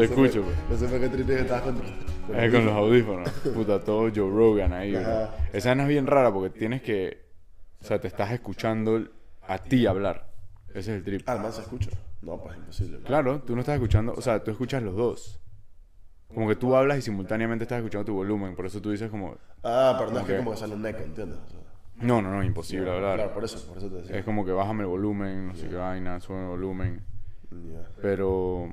Te escucho, pues. No sé por qué triste que estabas con... con los audífonos. Puta, todo Joe Rogan ahí, bro. Ajá. Esa vaina es bien rara porque tienes que. O sea, te estás escuchando a ti hablar. Ese es el trip. Ah, el man se escucha. No, pues imposible. ¿no? Claro, tú no estás escuchando. O sea, tú escuchas los dos. Como que tú hablas y simultáneamente estás escuchando tu volumen. Por eso tú dices como. Ah, pero no es que como que sale un neco, ¿entiendes? O sea, No, no, no, imposible hablar. Claro, por eso, por eso te decía. Es como que bájame el volumen, no sé qué vaina, sube el volumen. Ya. Pero.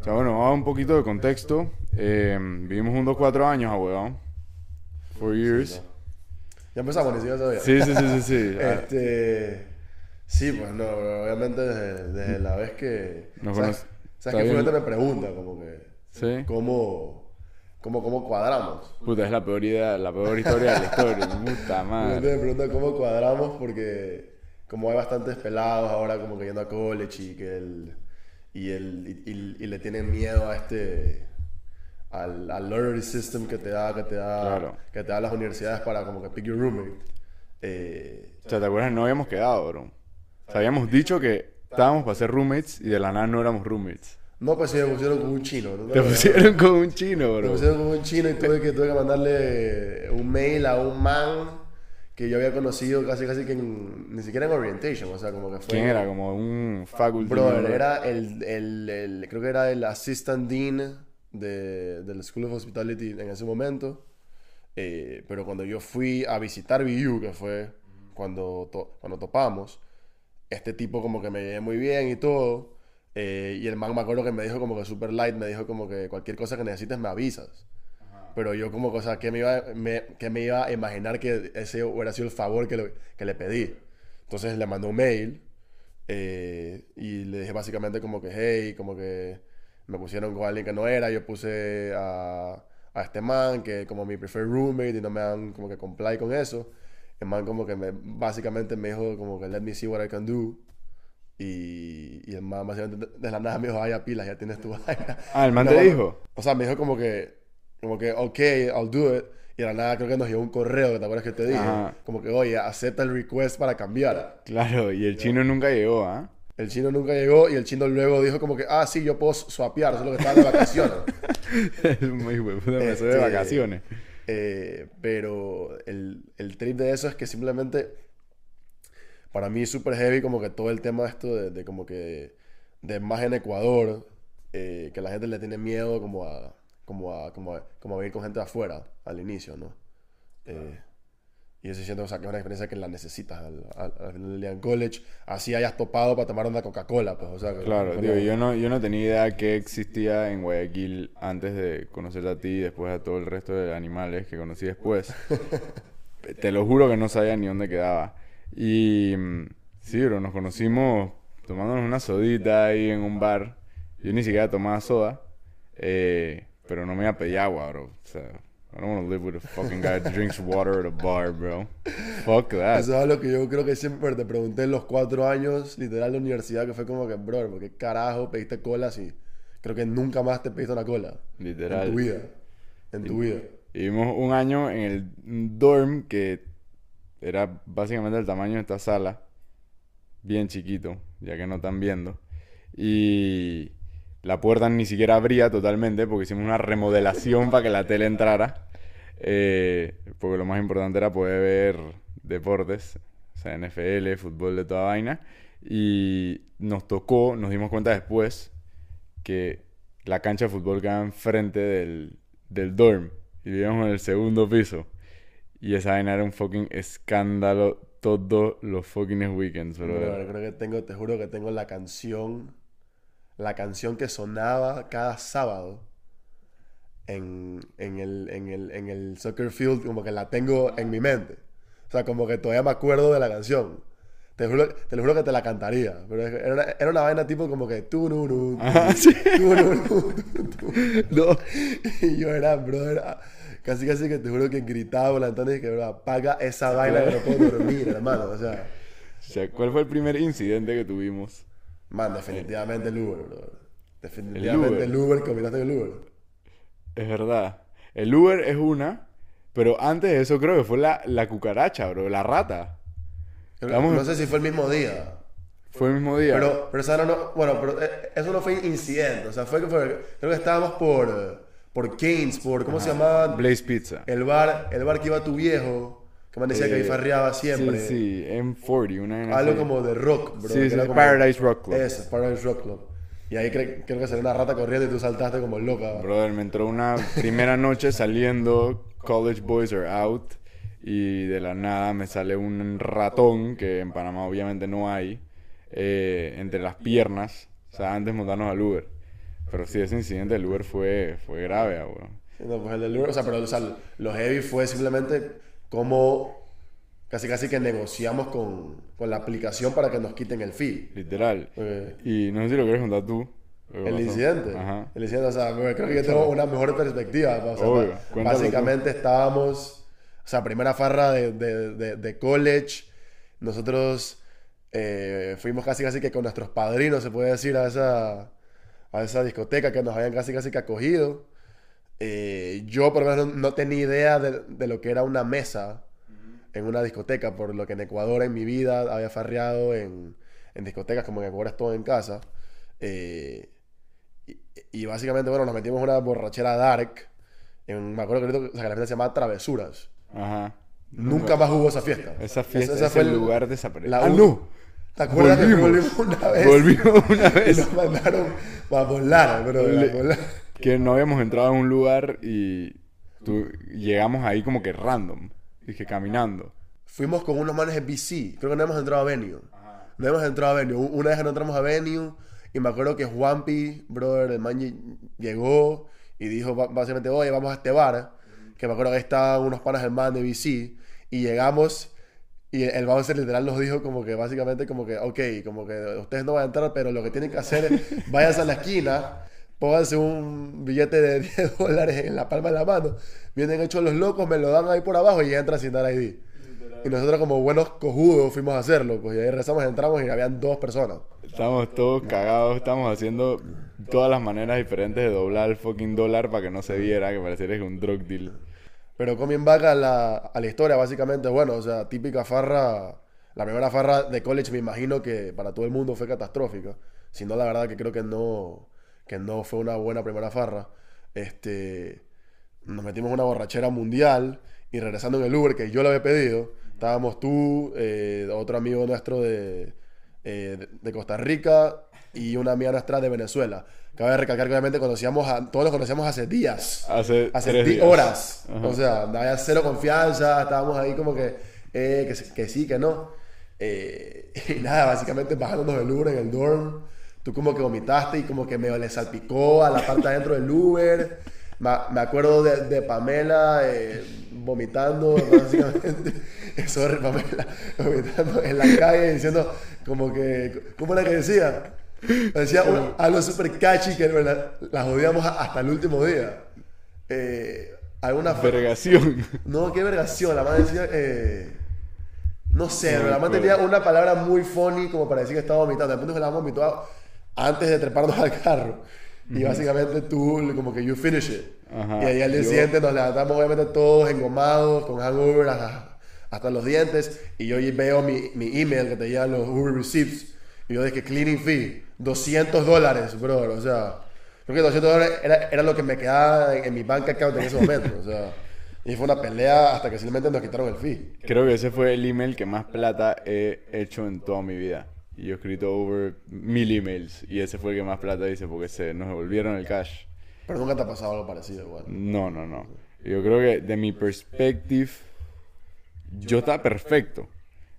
O sea, bueno, vamos a un poquito de contexto. Eh, vivimos juntos cuatro años, abuelo. Four years. Ya empezamos, ni siquiera sabía. Sí, sí, sí, sí, sí. Este. Sí, pues no, obviamente desde, desde la vez que. Nos ¿Sabes, ¿sabes que. Fulvio me pregunta, como que. Sí. ¿Cómo, cómo, cómo cuadramos? Puta, es la peor idea, la peor historia de la historia. Puta madre. me pregunta cómo cuadramos porque. Como hay bastantes pelados ahora, como que yendo a college y que el. Y, el, y, y- le tienen miedo a este. Al, al lottery system que te da, que te da, Claro. que te da las universidades para como que pick your roommate. Eh, O sea, ¿te acuerdas? No habíamos quedado, bro. O sea, habíamos dicho que estábamos para ser roommates y de la nada no éramos roommates. No, pues sí, me pusieron como un chino. ¿no? Te pusieron con un chino, Me bro. pusieron como un chino y tuve que, tuve que mandarle un mail a un man que yo había conocido casi casi que en- ni siquiera en orientation, o sea, como que fue... ¿Quién era? Como un faculty. Brother, member. era el, el, el- creo que era el assistant dean de, del School of Hospitality en ese momento. Eh, pero cuando yo fui a visitar BU, que fue cuando, to- cuando topamos, este tipo como que me llevé muy bien y todo. eh, y el man me acuerdo que me dijo como que super light, me dijo como que cualquier cosa que necesites me avisas. Pero yo como cosa que me iba, me, que me iba a imaginar que ese hubiera sido el favor que le, que le pedí. Entonces le mandé un mail eh, y le dije básicamente como que, hey, como que me pusieron con alguien que no era, yo puse a, a este man que como mi preferred roommate y no me dan como que comply con eso. El man como que me, básicamente me dijo como que let me see what I can do. Y, y el man básicamente de, la nada me dijo, ay, a pilas, ya tienes tu vaina. Ah, el man No, te dijo. O sea, me dijo como que, como que, ok, I'll do it. Y de la nada creo que nos llegó un correo, que te acuerdas que te dije. Ajá. Como que, oye, acepta el request para cambiar. Claro, y el chino nunca llegó, ¿ah? El chino nunca llegó y el chino luego dijo como que, ah, sí, yo puedo swapear, solo que estaba de vacaciones. Es muy hueputa, me de Este, vacaciones. Eh, pero el, el trip de eso es que simplemente, para mí es súper heavy como que todo el tema de esto de, de como que, de más en Ecuador, eh, que la gente le tiene miedo como a, como a, como a, como a vivir con gente de afuera al inicio, ¿no? Eh, y eso siento o sea, que es una experiencia que la necesitas al, al, al final del día en college. Así hayas topado para tomar una Coca-Cola, pues, o sea... Claro, tío, yo no, yo no tenía idea que existía en Guayaquil antes de conocerte a ti y después a todo el resto de animales que conocí después. Te lo juro que no sabía ni dónde quedaba. Y mm, sí, bro, nos conocimos tomándonos una sodita ahí en un bar. Yo ni siquiera tomaba soda, eh, pero no me iba a pedir agua, bro. O sea, I don't want to live with a fucking guy that drinks water at a bar, bro. Fuck that. Eso es algo que yo creo que siempre te pregunté en los cuatro años, literal, de universidad, que fue como que, bro, ¿por qué carajo pediste cola si creo que nunca más te pediste una cola? Literal. En tu vida. En tu vida. Vivimos un año en el dorm que era básicamente el tamaño de esta sala, bien chiquito, ya que no están viendo. Y la puerta ni siquiera abría totalmente porque hicimos una remodelación para que la tele entrara. Eh, porque lo más importante era poder ver deportes, o sea, NFL, fútbol de toda vaina. Y nos tocó, nos dimos cuenta después que la cancha de fútbol quedaba enfrente del, del dorm. Y vivíamos en el segundo piso. Y esa vaina era un fucking escándalo todos los fucking weekends, bro. Creo que tengo, te juro que tengo la canción, la canción que sonaba cada sábado en, en, el, en, el, en el soccer field, como que la tengo en mi mente. O sea, como que todavía me acuerdo de la canción. Te, juro, te lo juro que te la cantaría. Pero era una, era una vaina tipo como que tú, nu, tu, tu. No. Y yo era, brother, ah, casi casi que te juro que gritaba ventana y que, bro, apaga esa vaina que no puedo dormir, hermano. O sea, O sea, ¿cuál fue el primer incidente que tuvimos? Man, definitivamente el Uber, brother. Definitivamente el Uber, combinaste con el Uber. Es verdad. El Uber es una, pero antes de eso creo que fue la, la cucaracha, bro, la rata. No sé si fue el mismo día. Fue el mismo día. Pero, pero esa no, no- bueno, pero eh, eso no fue incidente. O sea, fue que fue, creo que estábamos por, eh, por Keynes, por, ¿cómo se llamaba? Blaze Pizza. El bar, el bar que iba tu viejo, que me decía que ahí Eh, farreaba siempre. Sí, sí, M40, una Algo así. como de rock, bro. Sí, sí, como- Paradise Rock Club. Eso, Paradise Rock Club. Y ahí cre- creo que salió una rata corriendo y tú saltaste como loca. Brother, me entró una primera noche saliendo, College Boys are out, y de la nada me sale un ratón, que en Panamá obviamente no hay, eh, entre las piernas, o sea, antes de montarnos al Uber. Pero sí, ese incidente del Uber fue, fue grave, weón. No, pues el del Uber, o sea, pero o sea, lo heavy fue simplemente como casi casi que negociamos con, con la aplicación para que nos quiten el fee. Literal. Y no sé si lo quieres contar tú. El pasó. incidente. Ajá. El incidente, o sea, creo que yo tengo una mejor perspectiva. O sea, Obvio, ba- cuéntalo básicamente estábamos, o sea, primera farra de, de, de, de college. Nosotros eh, fuimos casi casi que con nuestros padrinos, se puede decir, a esa, a esa discoteca que nos habían casi casi que acogido. Eh, yo por lo menos no, tenía idea de, de lo que era una mesa en una discoteca, por lo que en Ecuador en mi vida había farreado en, en discotecas, como en Ecuador estoy en casa. Eh, y, y básicamente, bueno, nos metimos en una borrachera dark. En, me acuerdo que ahorita- o sea, que la fiesta se llamaba Travesuras. Ajá. Nunca más hubo esa fiesta. Esa fiesta, Esa- esa ese el- lugar desapareció. la ¡Ah, no! ¿Te acuerdas que Volvimos. volvimos una vez? Volvimos una Y vez. nos mandaron a volar, bro. Le- a volar. Que no habíamos entrado a un lugar y tú- llegamos ahí como que random. Dije, caminando. Fuimos con unos manes de BC. Creo que no hemos entrado a Venue. No hemos entrado a Venue. Una vez que no entramos a Venue, y me acuerdo que Juanpi, brother, el man lle- llegó y dijo básicamente, oye, vamos a este bar. Que me acuerdo que estaban unos panas del man de BC. Y llegamos y el bouncer literal nos dijo como que básicamente como que, ok, como que ustedes no van a entrar, pero lo que tienen que hacer es váyanse a la esquina, pónganse un billete de 10 dólares en la palma de la mano, vienen hechos los locos, me lo dan ahí por abajo y entran sin dar ID. Y nosotros como buenos cojudos fuimos a hacerlo, pues y ahí rezamos, entramos y habían dos personas. Estábamos todos cagados, estábamos haciendo todas las maneras diferentes de doblar el fucking dólar para que no se viera, que pareciera que un drug deal. Pero coming back a la, a la historia, básicamente, bueno, o sea, típica farra, la primera farra de college me imagino que para todo el mundo fue catastrófica. Si no, la verdad que creo que no, que no fue una buena primera farra. Este, nos metimos en una borrachera mundial y regresando en el Uber que yo le había pedido, estábamos tú, eh, otro amigo nuestro de, eh, de- Costa Rica y una amiga nuestra de Venezuela. Cabe recalcar que obviamente conocíamos a, todos los conocíamos hace días Hace, hace días. horas. Ajá. O sea, había cero confianza, estábamos ahí como que, eh, que, sí- que sí, que no. Eh, y nada, básicamente bajándonos del Uber en el dorm, tú como que vomitaste y como que me le salpicó a la parte adentro del Uber. Me, acuerdo de, de Pamela eh, vomitando, básicamente. Sorry, Pamela, vomitando en la calle diciendo como que, ¿cómo era que decía? Decía algo súper catchy que la, la jodíamos hasta el último día. Eh, alguna Vergación. No, qué vergación. La madre decía. eh, no sé, No pero la madre tenía una palabra muy funny como para decir que estaba vomitando. De punto que la vomitó antes de treparnos al carro. Y básicamente tú, como que you finish it. Ajá. Y ahí al día Yo- siguiente nos levantamos, obviamente, todos engomados, con hangover hasta, hasta los dientes. Y yo veo mi, mi email que te llegan los Uber Receipts. Y yo dije, cleaning fee, 200 dólares, bro. O sea, creo que 200 dólares era, era lo que me quedaba en, en mi bank account en ese momento. O sea, y fue una pelea hasta que simplemente nos quitaron el fee. Creo que ese fue el email que más plata he hecho en toda mi vida. Y yo he escrito over mil emails. Y ese fue el que más plata hice porque se nos devolvieron el cash. Pero nunca te ha pasado algo parecido, igual. No, no, no. Yo creo que de mi perspective, yo estaba perfecto.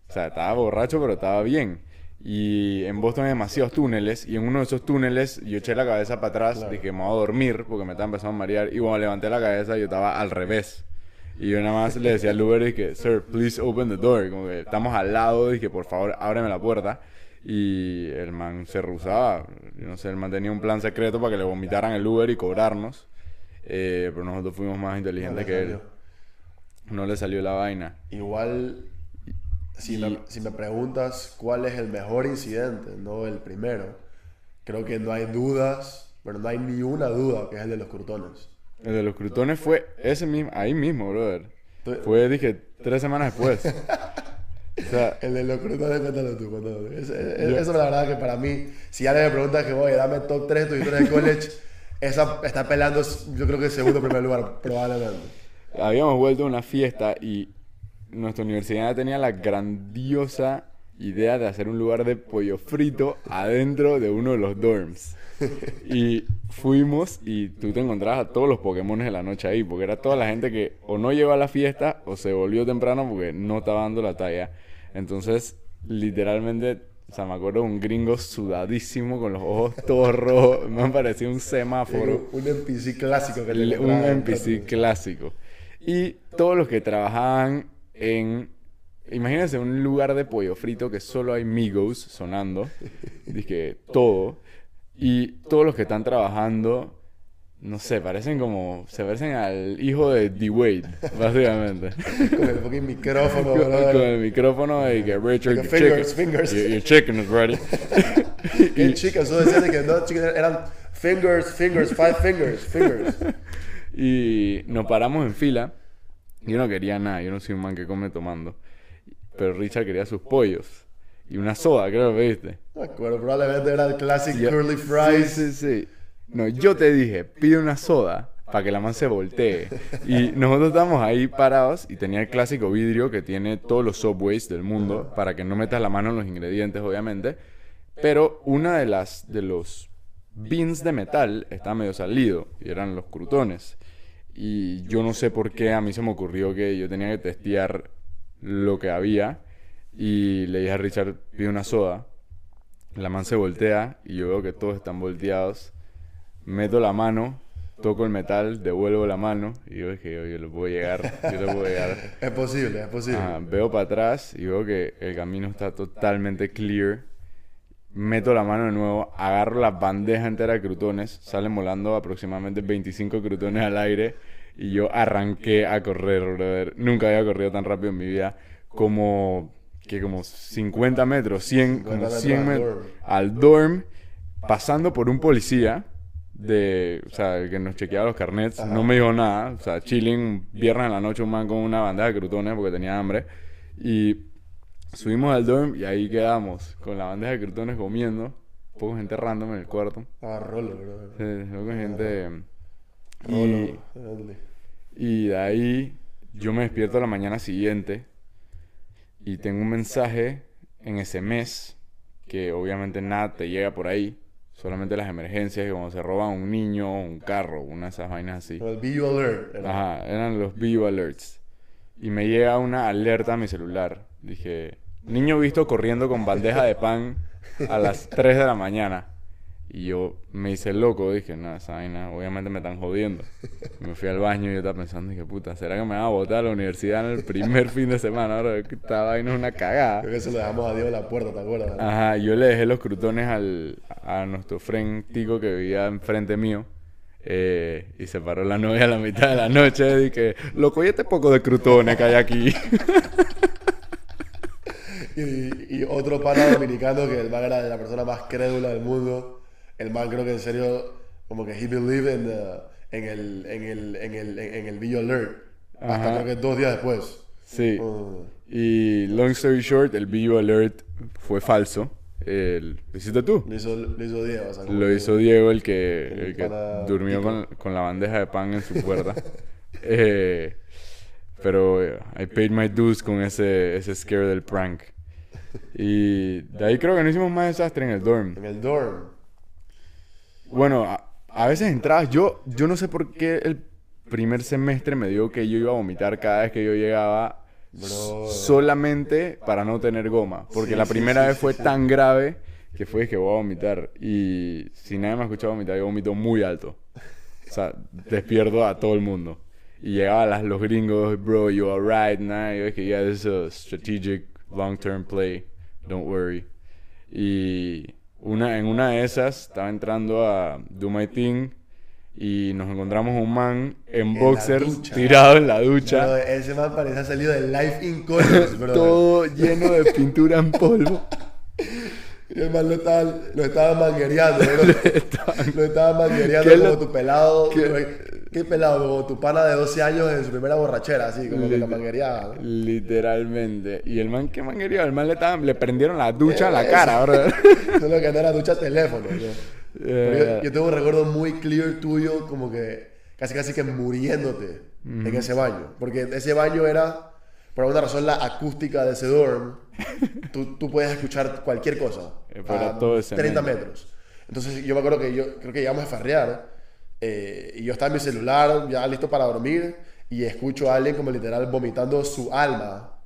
O sea, estaba borracho, pero estaba bien. Y en Boston hay demasiados túneles. Y en uno de esos túneles yo eché la cabeza para atrás. Claro. Dije, me voy a dormir porque me estaba empezando a marear. Y cuando levanté la cabeza, yo estaba al revés. Y yo nada más le decía al Uber, dije, Sir, please open the door. Como que estamos al lado, dije, por favor, ábreme la puerta. Y el man se rusaba. No sé, el man tenía un plan secreto para que le vomitaran el Uber y cobrarnos. Eh, pero nosotros fuimos más inteligentes No que él. No le salió la vaina. Igual, si, Y- me, si me preguntas cuál es el mejor incidente, no el primero, creo que no hay dudas, pero no hay ni una duda que es el de los crutones. El de los crutones fue ese mismo, ahí mismo, brother. Fue, dije, tres semanas después. O sea, El de los crutones, cuéntalo tú, cuéntalo tú. Eso, eso, la verdad que para mí, si alguien me pregunta que voy, dame top 3 de tus historias de college, esa está peleando, yo creo que el segundo primer lugar, probablemente. habíamos vuelto a una fiesta y nuestra universidad tenía la grandiosa idea de hacer un lugar de pollo frito adentro de uno de los dorms. Y fuimos y tú te encontrabas a todos los Pokémon de la noche ahí, porque era toda la gente que o no llegó a la fiesta o se volvió temprano porque no estaba dando la talla. Entonces, literalmente, o sea, me acuerdo un gringo sudadísimo con los ojos todos rojos, me parecía un semáforo. Un NPC clásico que Le- un NPC clásico. Y todos los que trabajaban en. Imagínense un lugar de pollo frito que solo hay Migos sonando. Dije, todo. Y todos los que están trabajando. No sé, parecen como. Se parecen al hijo de D-Wade, básicamente. Con el fucking micrófono, con, con el micrófono y que Richard, Like fingers, chicken, fingers. Your, your chicken is ready. Qué chicas, eso decían de que no, chicas, eran fingers, fingers, five fingers, fingers. Y nos paramos en fila. Yo no quería nada, yo no soy un man que come tomando. Pero Richard quería sus pollos. Y una soda, creo que viste. No acuerdo, probablemente era el classic Yo- curly fries. Sí, sí, sí. No, yo te dije, pide una soda para que la man se voltee. Y nosotros estábamos ahí parados y tenía el clásico vidrio que tiene todos los subways del mundo para que no metas la mano en los ingredientes, obviamente. Pero una de las de los beans de metal estaba medio salido y eran los crutones. Y yo no sé por qué a mí se me ocurrió que yo tenía que testear lo que había y le dije a Richard, pide una soda. La man se voltea y yo veo que todos están volteados. Meto la mano, toco el metal, devuelvo la mano y yo es que yo, yo le puedo llegar, yo le puedo llegar. Es posible, es posible. Veo para atrás y veo que el camino está totalmente clear. Meto la mano de nuevo, agarro la bandeja entera de crutones, salen volando aproximadamente 25 crutones al aire y yo arranqué a correr, brother. Nunca había corrido tan rápido en mi vida como que como 50 metros, 100, 50 como metros 100 al metros al dorm, pasando por un policía de, o sea, el que nos chequeaba los carnets, no me dijo nada, o sea, chilling, viernes en la noche un man con una bandeja de crutones porque tenía hambre y subimos al dorm y ahí quedamos con la bandeja de crutones comiendo, poco gente random en el cuarto, Ah, rolo, bro. sí, poco gente y, Rolo. Y de ahí yo me despierto a la mañana siguiente y tengo un mensaje en ese mes que obviamente nada te llega por ahí. Solamente las emergencias, que cuando se roba un niño o un carro, una de esas vainas así. El View Alert. era. Ajá, eran los Bio Alerts. Y me llega una alerta a mi celular. Dije, niño visto corriendo con bandeja de pan a las 3 de la mañana. Y yo me hice loco, dije, no, esa vaina, obviamente me están jodiendo. Me fui al baño y yo estaba pensando, dije, puta, ¿será que me van a botar a la universidad en el primer fin de semana? Ahora, esta vaina es una cagada. Creo que se lo dejamos a Dios en la puerta, ¿te acuerdas? Ajá, yo le dejé los crutones al, a nuestro friend Tico que vivía enfrente mío. eh, y se paró la novia a la mitad de la noche. Y que, loco, y este poco de crutones que hay aquí. Y, y otro pana dominicano que el man era la persona más crédula del mundo. El man creo que en serio, como que he believed in the- en el, en el, en el, en el View Alert. Hasta Ajá. creo que dos días después. Sí. Mm. Y long story short, el Bio Alert fue falso. El, ¿Lo hiciste tú? Lo hizo, lo hizo Diego. o sea, Lo hizo Diego, el que, El el que durmió con, con la bandeja de pan en su puerta. Eh, pero eh, I paid my dues con ese, ese scare del prank. Y de ahí creo que no hicimos más desastre en el dorm. En el dorm. Bueno, a, a veces entrabas, yo, yo no sé por qué el primer semestre me dio que yo iba a vomitar cada vez que yo llegaba Bro. solamente para no tener goma. Porque Sí, la primera sí, vez fue tan grave que fue que voy a vomitar. Y si nadie me ha escuchado vomitar, yo vomito muy alto. O sea, despierto a todo el mundo. Y llegaban las, los gringos, bro, you alright, nah. Yo dije, yeah, this is a strategic, long-term play. Don't worry. Y una, en una de esas estaba entrando a Do My Thing y nos encontramos un man en boxers ducha. tirado en la ducha. Bro, ese man parecía salido de Life in College, bro. todo lleno de pintura en polvo. Y el man lo estaba, lo estaba manguereando, bro. lo estaba manguereando ¿Qué como lo- tu pelado. qué-. Qué pelado, como tu pana de 12 años en su primera borrachera, así, como que la manguería. Literalmente. Y el man, ¿qué manguería? El man le, estaban, le prendieron la ducha a la cara, bro. Solo que no era ducha teléfono. ¿no? Yo, yo, tengo un recuerdo muy clear tuyo, como que casi casi que muriéndote en ese baño. Porque ese baño era, por alguna razón, la acústica de ese dorm. tú, tú puedes escuchar cualquier cosa. Para todo ese 30 metros. Entonces yo me acuerdo que yo creo que llegamos a farrear. Eh, y yo estaba en mi celular, ya listo para dormir. Y escucho a alguien como literal vomitando su alma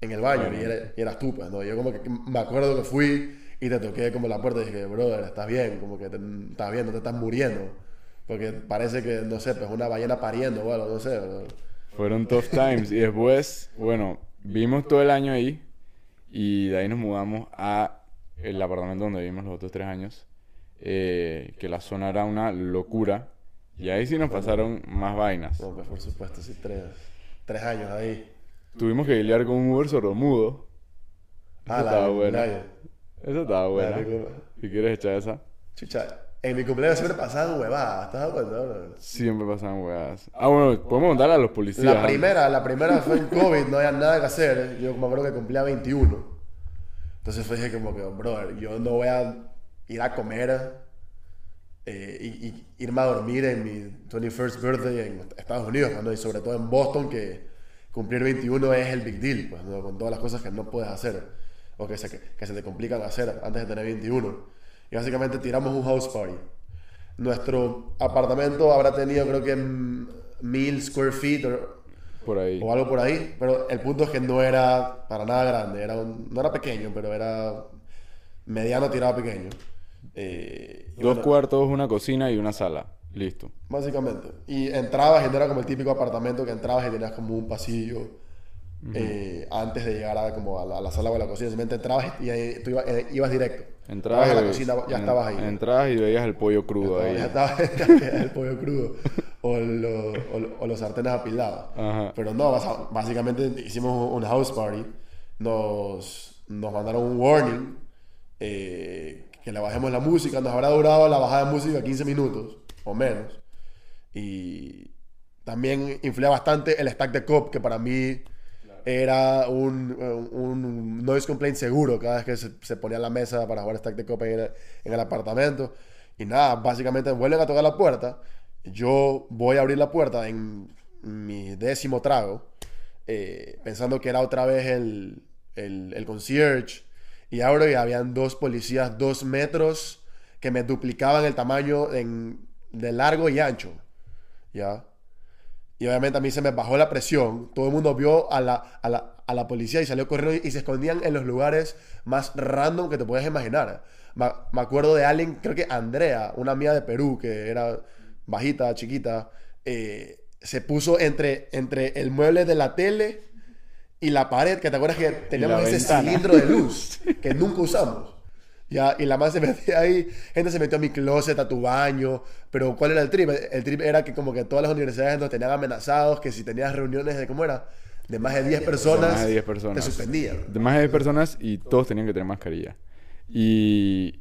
en el baño. Y, era, y eras tú, pues, ¿no? Yo como que me acuerdo que fui y te toqué como la puerta y dije, brother, estás bien, como que te, estás bien, no te estás muriendo. Porque parece que, no sé, pues una ballena pariendo o algo, no sé. Fueron tough times. y después, bueno, vimos todo el año ahí y de ahí nos mudamos a el apartamento donde vivimos los otros tres años. Eh, que la zona era una locura. Y ahí sí nos pasaron más vainas. No, pues por supuesto, sí, tres, tres años ahí. Tuvimos que lidiar con un Uber sordomudo. Eso Ah, la estaba bueno. Eso estaba bueno. Si quieres echar esa. Chucha, en mi cumpleaños siempre pasaban huevadas, ¿estás de acuerdo? Siempre pasaban huevadas. Ah, bueno, podemos contarle a los policías. La primera, la primera fue en COVID, no había nada que hacer. Yo me acuerdo que cumplía 21. Entonces fue dije como que, brother, yo no voy a ir a comer eh, y, y irme a dormir en mi 21st birthday en Estados Unidos, pues, ¿no? y sobre todo en Boston, que cumplir 21 es el big deal, pues, ¿no? con todas las cosas que no puedes hacer o que se, que se te complican hacer antes de tener 21. Y básicamente tiramos un house party. Nuestro apartamento habrá tenido creo que mil square feet o, Por ahí. o algo por ahí, pero el punto es que no era para nada grande, era un- no era pequeño, pero era mediano tirado pequeño. Eh, y Dos bueno, cuartos, una cocina y una sala. Listo. Básicamente. Y entrabas y no era como el típico apartamento que entrabas y tenías como un pasillo eh, antes de llegar a, como a, la, a la sala o a la cocina. Simplemente entrabas y ahí tú iba- eh, ibas, directo. Entrabas Entrabas a la y- cocina, ya en- estabas ahí. Entrabas y veías el pollo crudo ahí. Ya estaba el pollo crudo o, lo- o o los sartenes apilados. Ajá. Pero no, básicamente hicimos un house party. Nos, nos mandaron un warning eh, que le bajemos la música. Nos habrá durado la bajada de música 15 minutos o menos. Y también influía bastante el stack de cop, que para mí era un, un noise complaint seguro cada vez que se, se ponía en la mesa para jugar stack de cop en el, en el apartamento. Y nada, básicamente vuelven a tocar la puerta. Yo voy a abrir la puerta en mi décimo trago, eh, pensando que era otra vez el, el, el concierge. Y abro y habían dos policías, dos metros, que me duplicaban el tamaño en, de largo y ancho. ¿Ya? Y obviamente a mí se me bajó la presión. Todo el mundo vio a la, a la, a la policía y salió corriendo y se escondían en los lugares más random que te puedes imaginar. Me, acuerdo de alguien, creo que Andrea, una amiga de Perú, que era bajita, chiquita, eh, se puso entre, entre el mueble de la tele y la pared, que te acuerdas que teníamos ese ventana. cilindro de luz que nunca usamos. Ya, y la más se metía ahí, gente se metió a mi closet, a tu baño, pero ¿cuál era el trip? El trip era que como que todas las universidades nos tenían amenazados, que si tenías reuniones de, ¿cómo era? De más de 10 personas, más de 10 personas. te suspendían. De más de 10 personas y todos tenían que tener mascarilla. Y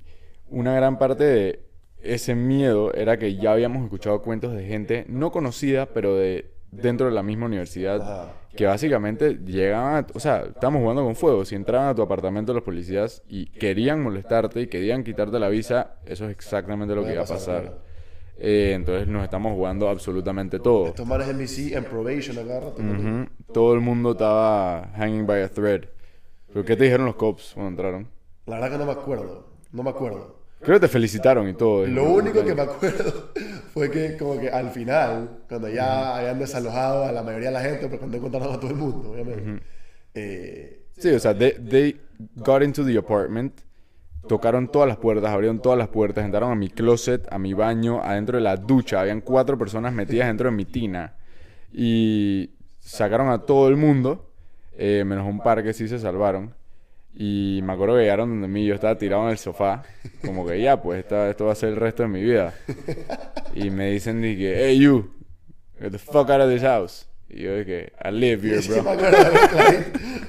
una gran parte de ese miedo era que ya habíamos escuchado cuentos de gente no conocida, pero de dentro de la misma universidad, que básicamente llegaban, a, o sea, estábamos jugando con fuego, si entraban a tu apartamento los policías y querían molestarte y querían quitarte la visa, eso es exactamente lo que iba a pasar. Eh, entonces nos estamos jugando absolutamente todo. Estos manes BC en probation. Ujú. Todo el mundo estaba hanging by a thread. ¿Pero qué te dijeron los cops cuando entraron? La verdad que no me acuerdo, no me acuerdo. Creo que te felicitaron y todo. Lo único que me acuerdo fue que como que al final, cuando ya habían desalojado a la mayoría de la gente, porque no encontraron a todo el mundo, obviamente. eh, Sí, o sea, they, they got into the apartment, tocaron todas las puertas, abrieron todas las puertas, entraron a mi closet, a mi baño, adentro de la ducha. Habían cuatro personas metidas dentro de mi tina. Y sacaron a todo el mundo, eh, menos un par que sí se salvaron. Y me acuerdo que llegaron donde mí, yo estaba tirado en el sofá, como que ya, pues esta- esto va a ser el resto de mi vida. Y me dicen, dije, hey you, get the fuck out of this house. Y yo dije, I live here, bro.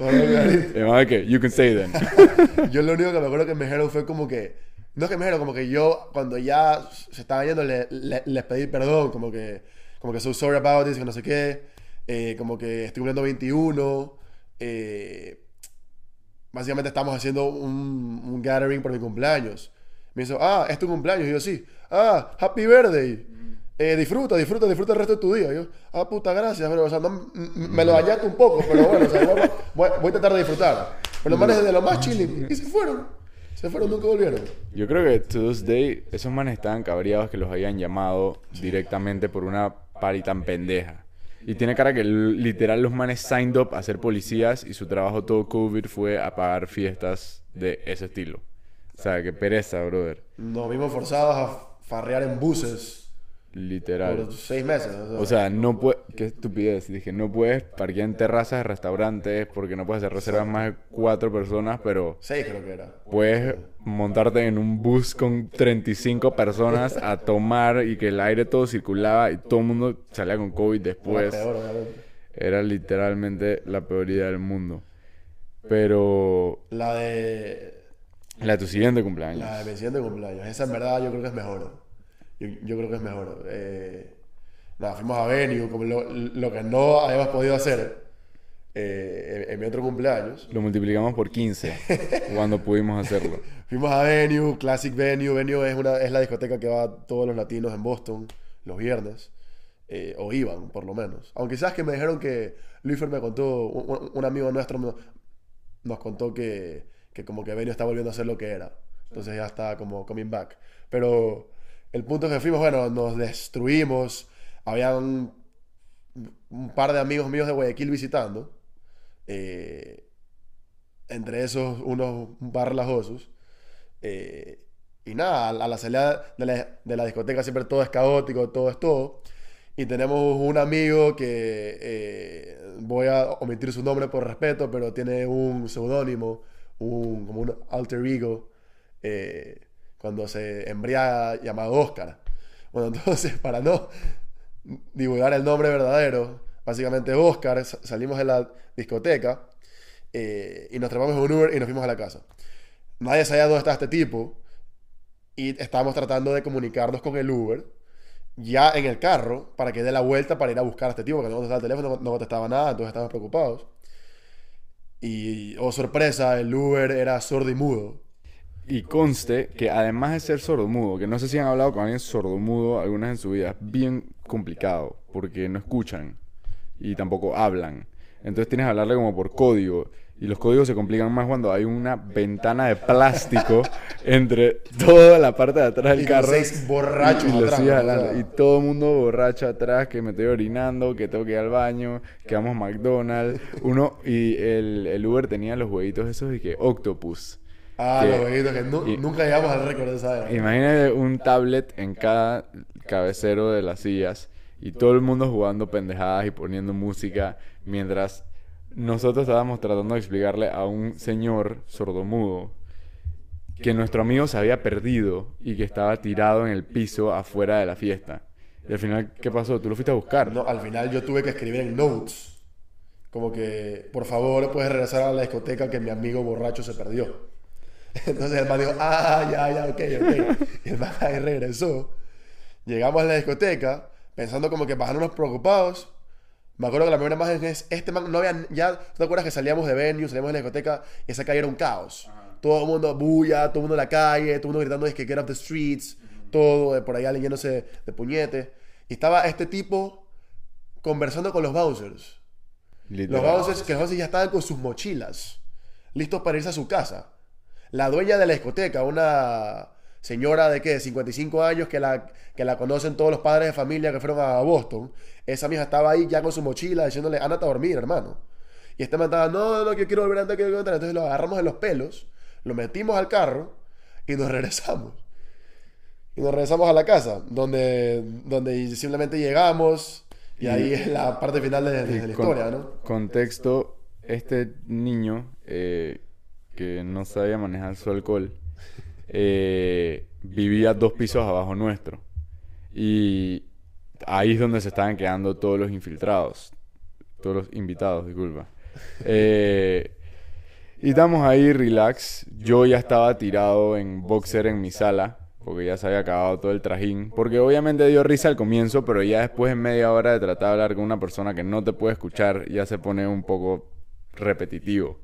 Y me "Okay, you can stay then. Yo lo único que me acuerdo que me dijeron fue como que No es que me dijeron, como que yo, cuando ya se estaban yendo, le- le- les pedí perdón, como que, como que so sorry about this, que no sé qué, eh, como que estoy cumpliendo 21, eh, básicamente estamos haciendo un, gathering por mi cumpleaños. Me dijo, ah, es tu cumpleaños. Y yo, sí. Ah, happy birthday. Eh, disfruta, disfruta, disfruta el resto de tu día. Y yo, ah, puta, gracias, pero, o sea, me lo dañaste un poco, pero bueno, o sea, voy, a tratar de disfrutar. Pero los manes de lo más chilling. Y se fueron. Se fueron, nunca volvieron. Yo creo que to this day esos manes estaban cabreados que los hayan llamado directamente por una party tan pendeja. Y tiene cara que literal los manes signed up a ser policías y su trabajo todo COVID fue apagar fiestas de ese estilo. O sea, qué pereza, brother. Nos vimos forzados a farrear en buses Literal. por seis meses. O sea, no puedes... Qué estupidez. Dije, no puedes parquear en terrazas de restaurantes porque no puedes hacer reservas más de cuatro personas, pero... seis creo que era. Puedes montarte en un bus con 35 personas a tomar y que el aire todo circulaba y todo el mundo salía con COVID después. Peor. Era literalmente la peor idea del mundo. Pero La de la de tu siguiente cumpleaños. La de mi siguiente cumpleaños. Esa en verdad yo creo que es mejor. Yo, yo creo que es mejor. Eh, nada, fuimos a Venue, como lo, lo que no habíamos podido hacer eh, en, en mi otro cumpleaños. Lo multiplicamos por 15 cuando pudimos hacerlo. Fuimos a Venue, Classic Venue. Venue es, una, es la discoteca que va todos los latinos en Boston los viernes. eh, o iban, por lo menos. Aunque sabes que me dijeron que Luifer me contó, un, un- amigo nuestro no- nos contó que, que como que Venue está volviendo a ser lo que era. Entonces ya está como coming back. Pero el punto que fuimos, bueno, nos destruimos. Habían un par de amigos míos de Guayaquil visitando. eh, entre esos unos relajosos. Eh, y nada, a la, salida de la, de la discoteca siempre todo es caótico, todo es todo. Y tenemos un amigo que eh, voy a omitir su nombre por respeto, pero tiene un seudónimo, un, como un alter ego, eh, cuando se embriaga llamado Oscar. Bueno, entonces, para no divulgar el nombre verdadero, básicamente Oscar, sa- salimos de la discoteca eh, y nos trepamos en un Uber y nos fuimos a la casa. Nadie sabía dónde estaba este tipo y estábamos tratando de comunicarnos con el Uber ya en el carro para que dé la vuelta para ir a buscar a este tipo, porque no contestaba el teléfono, no contestaba nada, entonces estábamos preocupados. Y, oh sorpresa, el Uber era sordo y mudo. Y conste que además de ser sordomudo, que no sé si han hablado con alguien sordomudo algunas en su vida, es bien complicado porque no escuchan y tampoco hablan. Entonces tienes que hablarle como por código. Y los códigos se complican más cuando hay una ventana de plástico entre toda la parte de atrás del Y carro. seis borrachos y, atrás. Y todo el mundo borracho atrás, que me estoy orinando, que tengo que ir al baño, que vamos a McDonald's. Uno, y el, el Uber tenía los huevitos esos de que Octopus. Ah, Que- bebitos que nu- y- nunca llegamos al récord de esa era. Imagínate un tablet en cada cabecero de las sillas y todo el mundo jugando pendejadas y poniendo música mientras nosotros estábamos tratando de explicarle a un señor sordomudo que nuestro amigo se había perdido y que estaba tirado en el piso afuera de la fiesta. Y al final, ¿qué pasó? ¿Tú lo fuiste a buscar? No, al final yo tuve que escribir en notes. Como que, por favor, puedes regresar a la discoteca que mi amigo borracho se perdió. Entonces el man dijo, ah, ya, ya, ok, ok. Y el man ahí regresó. Llegamos a la discoteca, pensando como que bajándonos preocupados. Me acuerdo que la primera imagen es, este man no había, ya, ¿tú te acuerdas que salíamos de venue, salíamos de la discoteca y esa calle era un caos? Todo el mundo bulla, todo el mundo en la calle, todo el mundo gritando es que get off the streets, todo, eh, por alguien llenándose de puñete. Y estaba este tipo conversando con los bouncers. Los bouncers, que los bouncers ya estaban con sus mochilas, listos para irse a su casa. La dueña de la discoteca, una señora de qué, 55 años, que la, que la conocen todos los padres de familia que fueron a Boston, esa misma estaba ahí ya con su mochila diciéndole, ándate a dormir, hermano. Y este man estaba, no, no, que quiero volver antes, quiero volver. Entonces lo agarramos de los pelos, lo metimos al carro y nos regresamos. Y nos regresamos a la casa, donde, donde simplemente llegamos y ahí es la parte final de, de la historia, ¿no? Contexto, este niño eh, que no sabía manejar su alcohol eh, vivía dos pisos abajo nuestro. Y ahí es donde se estaban quedando todos los infiltrados, todos los invitados, disculpa. Eh, Y estamos ahí, relax. Yo ya estaba tirado en boxer en mi sala, porque ya se había acabado todo el trajín. Porque obviamente dio risa al comienzo, pero ya después en media hora de tratar de hablar con una persona que no te puede escuchar, ya se pone un poco repetitivo.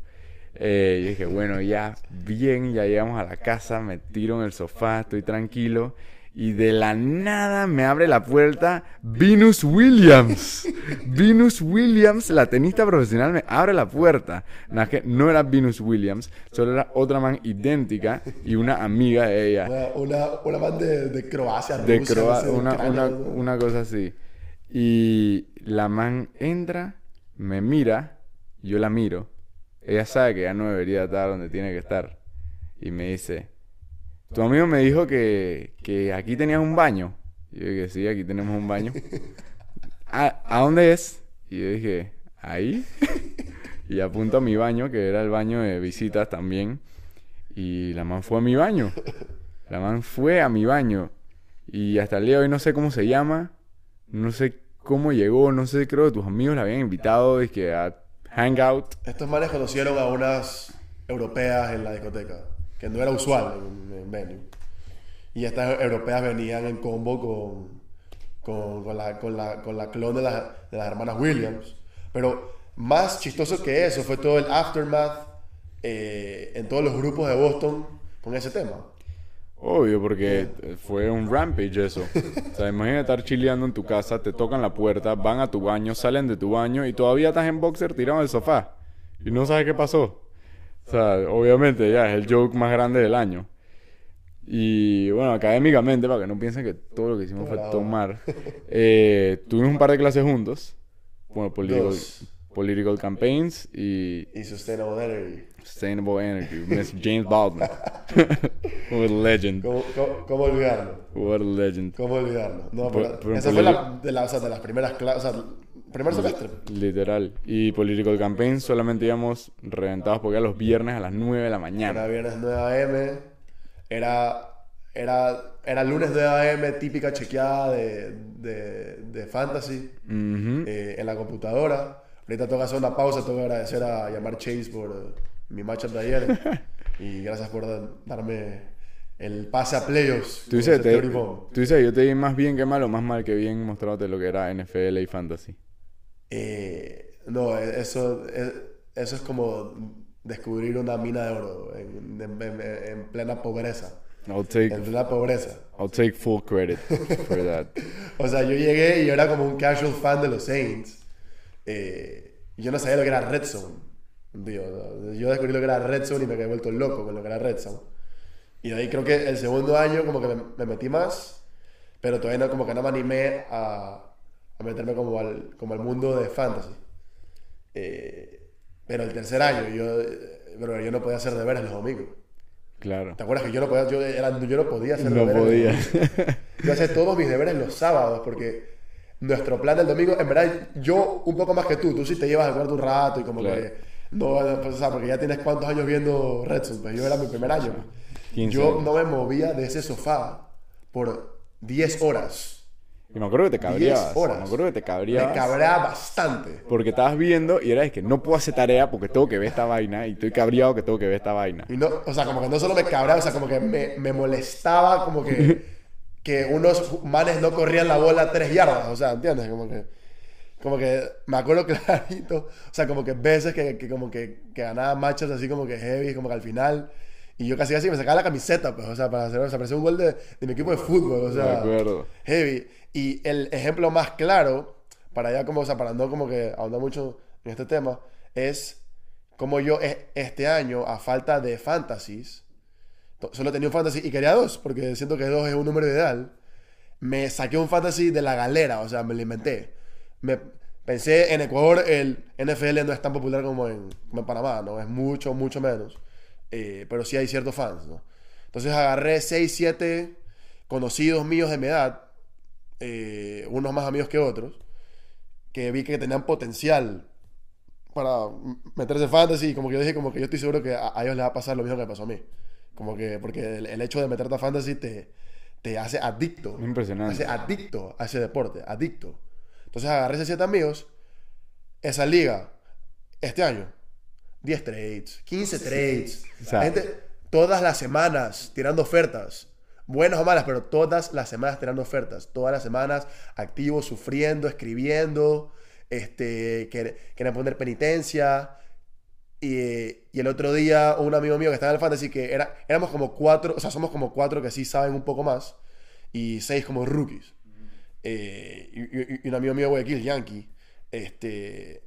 Eh, y dije, bueno, ya bien, ya llegamos a la casa, me tiro en el sofá, estoy tranquilo. Y de la nada me abre la puerta Venus Williams. Venus Williams, la tenista profesional, me abre la puerta. Nada que no era Venus Williams, solo era otra man idéntica y una amiga de ella. Una, una, una man de, de Croacia, De Rusia, Croa- no sé, una, una, ¿no? una cosa así. Y la man entra, me mira, yo la miro. Ella sabe que ya no debería estar donde tiene que estar. Y me dice, tu amigo me dijo que, que aquí tenías un baño. Y yo dije, sí, aquí tenemos un baño. ¿A, ¿a dónde es? Y yo dije, ahí. y apunto a mi baño, que era el baño de visitas también. Y la man fue a mi baño. La man fue a mi baño. Y hasta el día de hoy no sé cómo se llama. No sé cómo llegó. No sé, creo que tus amigos la habían invitado dizque, a hangout. Estos manes conocieron a unas europeas en la discoteca, que no era usual en, en venue. Y estas europeas venían en combo con, con, con la, con, la, con la clon de, la- de las hermanas Williams. Pero más chistoso que eso fue todo el aftermath eh, en todos los grupos de Boston con ese tema. Obvio, porque fue un rampage eso. O sea, imagina estar chileando en tu casa, te tocan la puerta, van a tu baño, salen de tu baño y todavía estás en boxer tirado en el sofá. Y no sabes qué pasó. O sea, obviamente ya es el joke más grande del año. Y bueno, académicamente, para que no piensen que todo lo que hicimos fue tomar, eh, tuvimos un par de clases juntos. Bueno, political, political campaigns y Y Sustainable Energy. Sustainable Energy. Mr. James Baldwin. What a legend. ¿Cómo, cómo, cómo olvidarlo? What a legend. ¿Cómo olvidarlo? No, Por- pero esa fue la, de, la- o sea, de las primeras clases, o sea, primer semestre. Literal. Y Political Campaign solamente íbamos reventados porque era los viernes a las 9 de la Era mañana. viernes 9 a.m. Era, era, era lunes 9 a.m. típica chequeada de, de, de fantasy eh, en la computadora. Ahorita tengo que hacer una pausa, tengo que agradecer a llamar Chase por mi matchup de ayer. y gracias por da- darme el pase a playoffs. Tú dices, te- 30 bomb. tú dices, yo te di más bien que mal o más mal que bien mostrándote lo que era NFL y Fantasy. Eh, no, e- eso, e- eso es como descubrir una mina de oro en, en- en- en plena pobreza. I'll take, En plena pobreza. I'll take full credit for that. O sea, yo llegué y yo era como un casual fan de los Saints. Eh, yo no sabía lo que era Red Zone. Tío, yo descubrí lo que era Red Zone y me quedé vuelto loco con lo que era Red Zone. Y de ahí creo que el segundo año como que me, me metí más, pero todavía no, como que no me animé a, a meterme como al, como al mundo de fantasy. Eh, pero el tercer año yo, eh, bro, yo no podía hacer deberes los domingos. Claro. ¿Te acuerdas que yo no podía, yo, era- yo no podía hacer No deberes? podía. Yo hacía todos mis deberes los sábados porque nuestro plan del domingo, en verdad, yo un poco más que tú, tú sí te llevas al cuarto un rato y como Claro. que no, pues, o sea, porque ya tienes cuántos años viendo Red pues yo era mi primer año. pues. 15 Yo no me movía de ese sofá por 10 horas. Y me acuerdo que te cabreabas. horas. Me acuerdo que te Me cabreaba bastante. Porque estabas viendo y era de que no puedo hacer tarea porque tengo que ver esta vaina y estoy cabreado que tengo que ver esta vaina. Y no, o sea, como que no solo me cabreaba, o sea, como que me, me molestaba como que, que unos manes no corrían la bola tres yardas, o sea, ¿entiendes? Como que, como que me acuerdo clarito, o sea, como que veces que, que como que, que ganaba matches así como que heavy, como que al final, y yo casi así me sacaba la camiseta, pues, o sea, para hacer, o sea, parecía un gol de, de mi equipo de fútbol, o sea, heavy. Y el ejemplo más claro, para ya como, o sea, para no como que ahondar mucho en este tema, es como yo e- este año, a falta de fantasies, solo tenía un fantasy y quería dos, porque siento que dos es un número ideal, me saqué un fantasy de la galera, o sea, me lo inventé. Me, pensé en Ecuador, el NFL no es tan popular como en, como en Panamá, ¿no? Es mucho, mucho menos. Eh, pero sí hay ciertos fans, ¿no? Entonces agarré 6, 7 conocidos míos de mi edad, eh, unos más amigos que otros, que vi que tenían potencial para meterse en fantasy y como que yo dije como que yo estoy seguro que a, a ellos les va a pasar lo mismo que me pasó a mí. Como que porque el, el hecho de meterte a fantasy te, te hace adicto. Impresionante. Hace adicto a ese deporte, adicto. Entonces agarré esos siete amigos, esa liga, este año, 10 trades, 15 trades. O sea- gente todas las semanas tirando ofertas. Buenas o malas, pero todas las semanas tirando ofertas. Todas las semanas activos, sufriendo, escribiendo. Este, quer- querían poner penitencia. Y, y el otro día, un amigo mío que estaba en el fantasy, que era, éramos como cuatro, o sea, somos como cuatro que sí saben un poco más. Y seis como rookies. Eh, y, y- un amigo mío de Guayaquil, Yankee, este,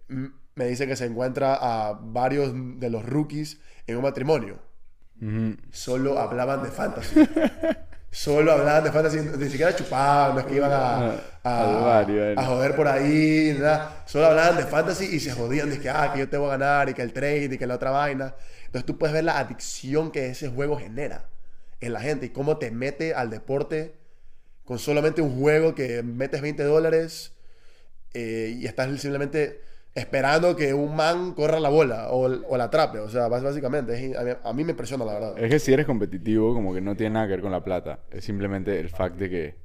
me dice que se encuentra a varios de los rookies en un matrimonio. Ujú. Solo hablaban de fantasy. Solo hablaban de fantasy, ni siquiera chupaban, no es que iban a, Al barrio, a, a joder por ahí, nada. Solo hablaban de fantasy y se jodían de que, ah, que yo te voy a ganar y que el trade y que la otra vaina. Entonces tú puedes ver la adicción que ese juego genera en la gente y cómo te mete al deporte con solamente un juego que metes 20 dólares eh, y estás simplemente esperando que un man corra la bola o, o la atrape. O sea, bás- básicamente, es- a mí, a mí me impresiona la verdad. Es que si eres competitivo, como que no tiene nada que ver con la plata. Es simplemente el fact de que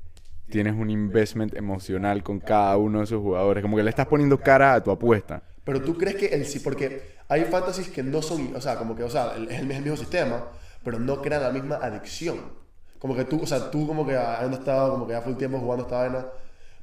tienes un investment emocional con cada uno de esos jugadores. Como que le estás poniendo cara a tu apuesta. Pero tú crees que el sí, porque hay fantasies que no son, o sea, como que, o sea, el- es el, mismo sistema, pero no crean la misma adicción. Como que tú, o sea, tú como que habiendo estado como que ya full tiempo jugando esta vaina,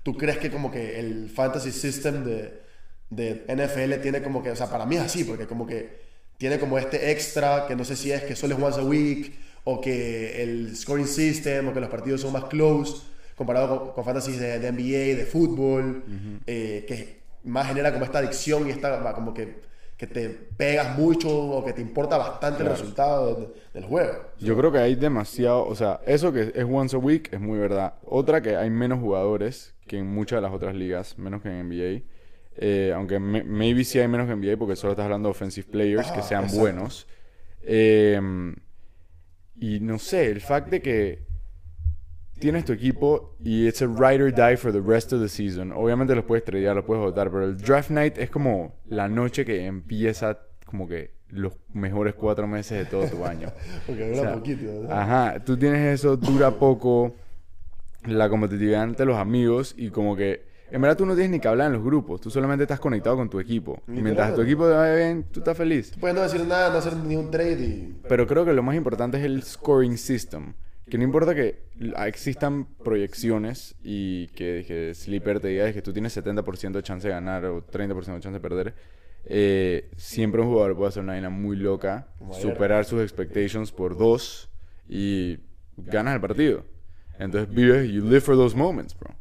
tú crees que como que el fantasy system de, de NFL tiene como que, o sea, para mí es así, porque como que tiene como este extra que no sé si es que solo es once a week o que el scoring system o que los partidos son más close comparado con, con fantasies de, de NBA, de fútbol, eh, que más genera como esta adicción y esta como que, que te pegas mucho o que te importa bastante el resultado de- del juego. Yo creo que hay demasiado, o sea, eso que es once a week es muy verdad. Otra que hay menos jugadores que en muchas de las otras ligas, menos que en NBA. Eh, aunque me- maybe sí hay menos que en NBA porque solo estás hablando de offensive players que Ajá, sean exacto. buenos. Eh, y no sé, el fact de que tienes tu equipo y it's a ride or die for the rest of the season. Obviamente los puedes tradear, los puedes votar, pero el draft night es como la noche que empieza como que los mejores cuatro meses de todo tu año. Porque O dura sea, poquito. Ajá, tú tienes eso, dura poco, la competitividad entre los amigos y como que, en verdad tú no tienes ni que hablar en los grupos, tú solamente estás conectado con tu equipo. Y mientras tu equipo te vaya bien, tú estás feliz. Puedes no decir nada, no hacer ni un trade y... Pero creo que lo más importante es el scoring system. Que no importa que existan proyecciones y que, que Sleeper te diga que tú tienes 70% de chance de ganar o 30% de chance de perder. eh, siempre un jugador puede hacer una vaina muy loca, superar sus expectations por dos y ganas el partido. Entonces vives, you live for those moments, bro.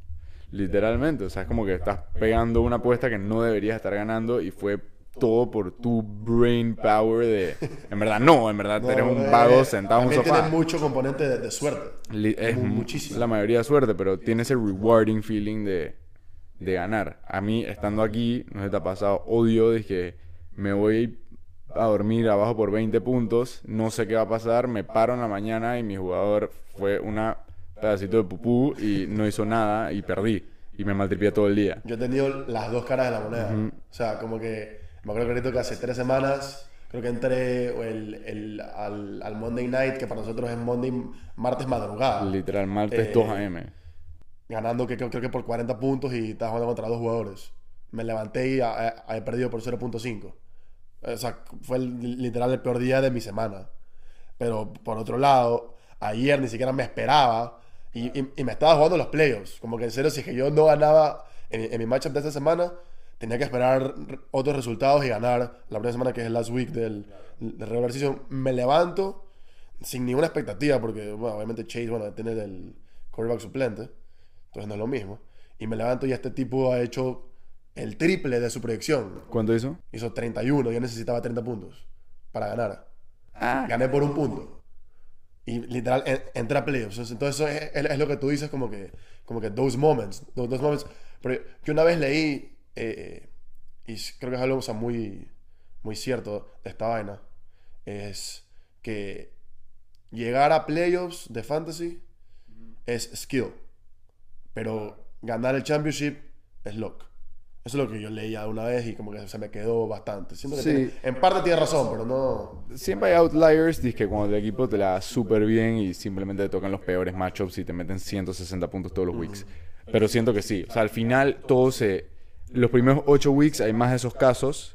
Literalmente, o sea, es como que estás pegando una apuesta que no deberías estar ganando y fue todo por tu brain power de... En verdad no, en verdad No, eres un eh, vago sentado en un sofá. tiene mucho componente de, de suerte. Es mu- mu- muchísimo. la mayoría de suerte, pero tiene ese rewarding feeling de, de ganar. A mí, estando aquí, no si te ha pasado, odio de que me voy a dormir abajo por 20 puntos, no sé qué va a pasar, me paro en la mañana y mi jugador fue una pedacito de pupú y no hizo nada y perdí. Y me maltripié todo el día. Yo he tenido las dos caras de la moneda. O sea, como que me acuerdo clarito que hace tres semanas creo que entré el, el- al, al Monday Night, que para nosotros es Monday, martes madrugada, Literal, martes Eh, 2 a.m. ganando que creo, creo que por 40 puntos y estaba jugando contra dos jugadores. Me levanté y a- a- he perdido por 0.5. O sea, fue el- literal el peor día de mi semana. Pero por otro lado, ayer ni siquiera me esperaba y, y- y me estaba jugando los playoffs. Como que en serio, si es que yo no ganaba en, en mi matchup de esta semana, tenía que esperar otros resultados y ganar la primera semana que es el last week del, del regular season. Me levanto sin ninguna expectativa porque, bueno, obviamente Chase, bueno, tiene el quarterback suplente, entonces no es lo mismo. Y me levanto y este tipo ha hecho el triple de su proyección. ¿Cuánto hizo? Hizo 31, yo necesitaba 30 puntos para ganar. Ah, Gané por un punto. Y literal, en- entré a playoffs. Entonces, eso es, es- es lo que tú dices, como que, como que those moments. Those, those moments. Pero yo una vez leí, eh, y creo que es algo o sea, muy, muy cierto de esta vaina, es que llegar a playoffs de fantasy es skill. Pero ganar el championship es luck. Eso es lo que yo leía una vez y como que se me quedó bastante. Siento que Sí. tiene- en parte tiene razón, pero no... Siempre hay outliers, dice que cuando el equipo te la da súper bien y simplemente te tocan los peores matchups y te meten 160 puntos todos los weeks. Pero siento que sí. O sea, al final todo se... Los primeros 8 weeks hay más de esos casos.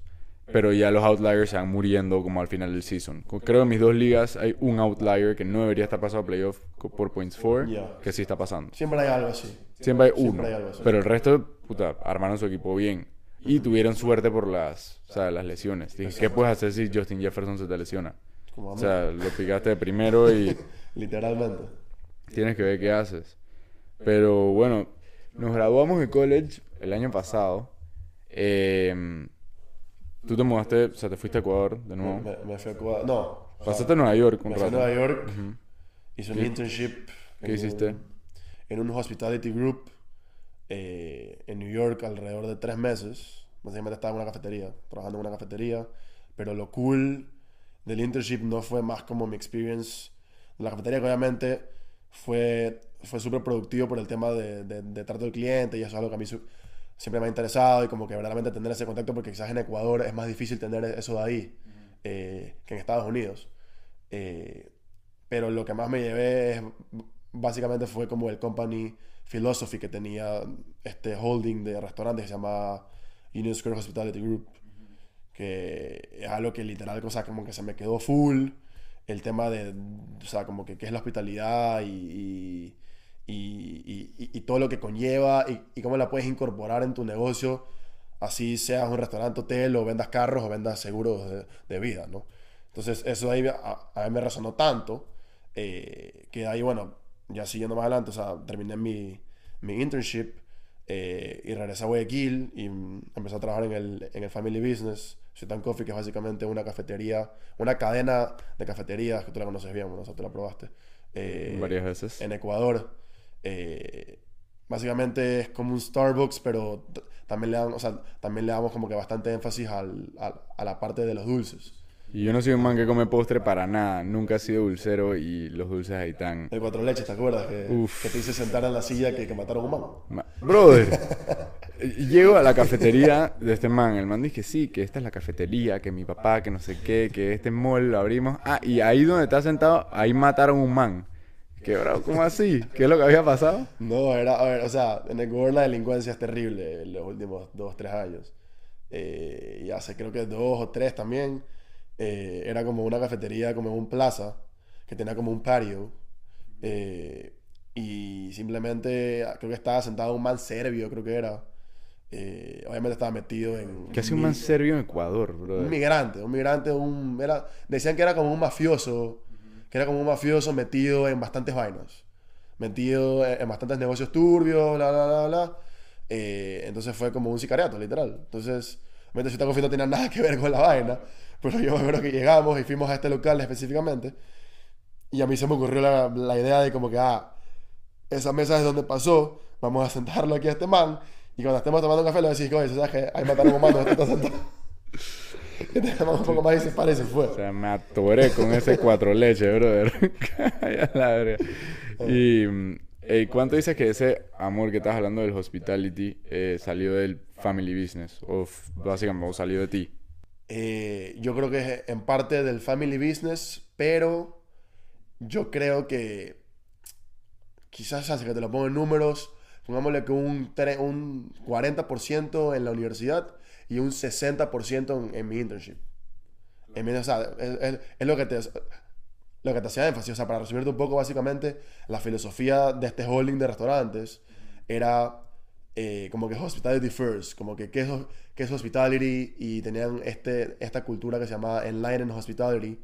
pero ya los outliers se van muriendo como al final del season. Creo que en mis dos ligas hay un outlier que no debería estar pasado a playoff por points Ya. que sí está pasando. Siempre hay algo así. Siempre hay Siempre uno, hay algo así. pero el resto, puta, armaron su equipo bien. Y tuvieron suerte por las, o sea, las lesiones. Dije, ¿qué puedes hacer si Justin Jefferson se te lesiona? Como O sea, lo picaste de primero y Literalmente. tienes que ver qué haces. Pero bueno, nos graduamos de college el año pasado. Eh, tú te mudaste, o sea, te fuiste a Ecuador de nuevo. Me, me fui a Cuba. No. Pasaste a Nueva York un me fui a. Nueva York. Hice un internship. ¿Qué hiciste? un- en un hospitality group eh, en New York alrededor de tres meses. Básicamente estaba en una cafetería, trabajando en una cafetería. Pero lo cool del internship no fue más como mi experience en la cafetería, que obviamente fue, fue súper productivo por el tema de, de, de trato del cliente y eso es algo que a mí siempre me ha interesado y como que verdaderamente tener ese contacto porque quizás en Ecuador es más difícil tener eso de ahí eh, que en Estados Unidos. Eh, pero lo que más me llevé es, básicamente fue como el company philosophy que tenía este holding de restaurantes que se llama Union Square Hospitality Group que es algo que literal, o sea, como que se me quedó full el tema de, o sea, como que qué es la hospitalidad y, y, y- y- y todo lo que conlleva y, y cómo la puedes incorporar en tu negocio, así seas un restaurante, hotel o vendas carros o vendas seguros de, de vida, ¿no? Entonces eso ahí a, a mí me resonó tanto eh, que ahí, bueno, ya siguiendo más adelante, o sea, terminé mi, mi internship eh, y regresé a Guayaquil y empecé a trabajar en el, en el Family Business, Sultan Coffee, que es básicamente una cafetería, una cadena de cafeterías, que tú la conoces bien, bueno, o sea, tú la probaste, eh, Varias veces. en Ecuador. Eh, básicamente es como un Starbucks, pero también le, dan, o sea, también le damos como que bastante énfasis al- al- a la parte de los dulces. Y yo no soy un man que come postre para nada. Nunca he sido dulcero y los dulces ahí tan... El cuatro leches, ¿te acuerdas? Que, Uf. que te hice sentar en la silla que, que mataron a un man. Ma- Brother, llego a la cafetería de este man. El man dice que sí, que esta es la cafetería, que mi papá, que no sé qué, que este mall lo abrimos. Ah, y ahí donde está sentado, ahí mataron un man. ¿Qué, bro? ¿Cómo así? ¿Qué es lo que había pasado? No, era, a ver, o sea, en Ecuador la delincuencia es terrible en los últimos dos, tres años. Eh, y hace creo que dos o tres también. eh, era como una cafetería, como en un plaza, que tenía como un patio. eh, y simplemente creo que estaba sentado un man serbio, creo que era. Eh, obviamente estaba metido en... ¿Qué hace un man serbio en Ecuador, brother? Un migrante, un migrante, un... Era, decían que era como un mafioso, que era como un mafioso metido en bastantes vainas, metido en, en bastantes negocios turbios, bla, bla, bla, bla. Eh, entonces fue como un sicariato, literal. Entonces, obviamente Ciudad Coffee no tenía nada que ver con la vaina, pero yo me acuerdo que llegamos y fuimos a este local específicamente, y a mí se me ocurrió la, la idea de como que, ah, esa mesa es donde pasó, vamos a sentarlo aquí a este man, y cuando estemos tomando un café le decís, oye, ¿sabes que Ahí mataron a un está sentado. Te un poco más y se para y se fue. O sea, me atoré con ese cuatro leches, brother. Calla la verga. Y, mm, ¿cuánto dices que ese amor que estás hablando del hospitality eh, salió del family business? O básicamente, o salió de ti. Eh, yo creo que es en parte del family business, pero yo creo que quizás así que te lo pongo en números, pongámosle que un, un 40% en la universidad y un 60% en, en mi internship. En mi- o sea, es, es- es lo que te lo que te hacía énfasis, o sea, para resumirte un poco, básicamente, la filosofía de este holding de restaurantes era eh, como que hospitality first, como que qué es, qué es hospitality y tenían este, esta cultura que se llamaba Enlightened Hospitality,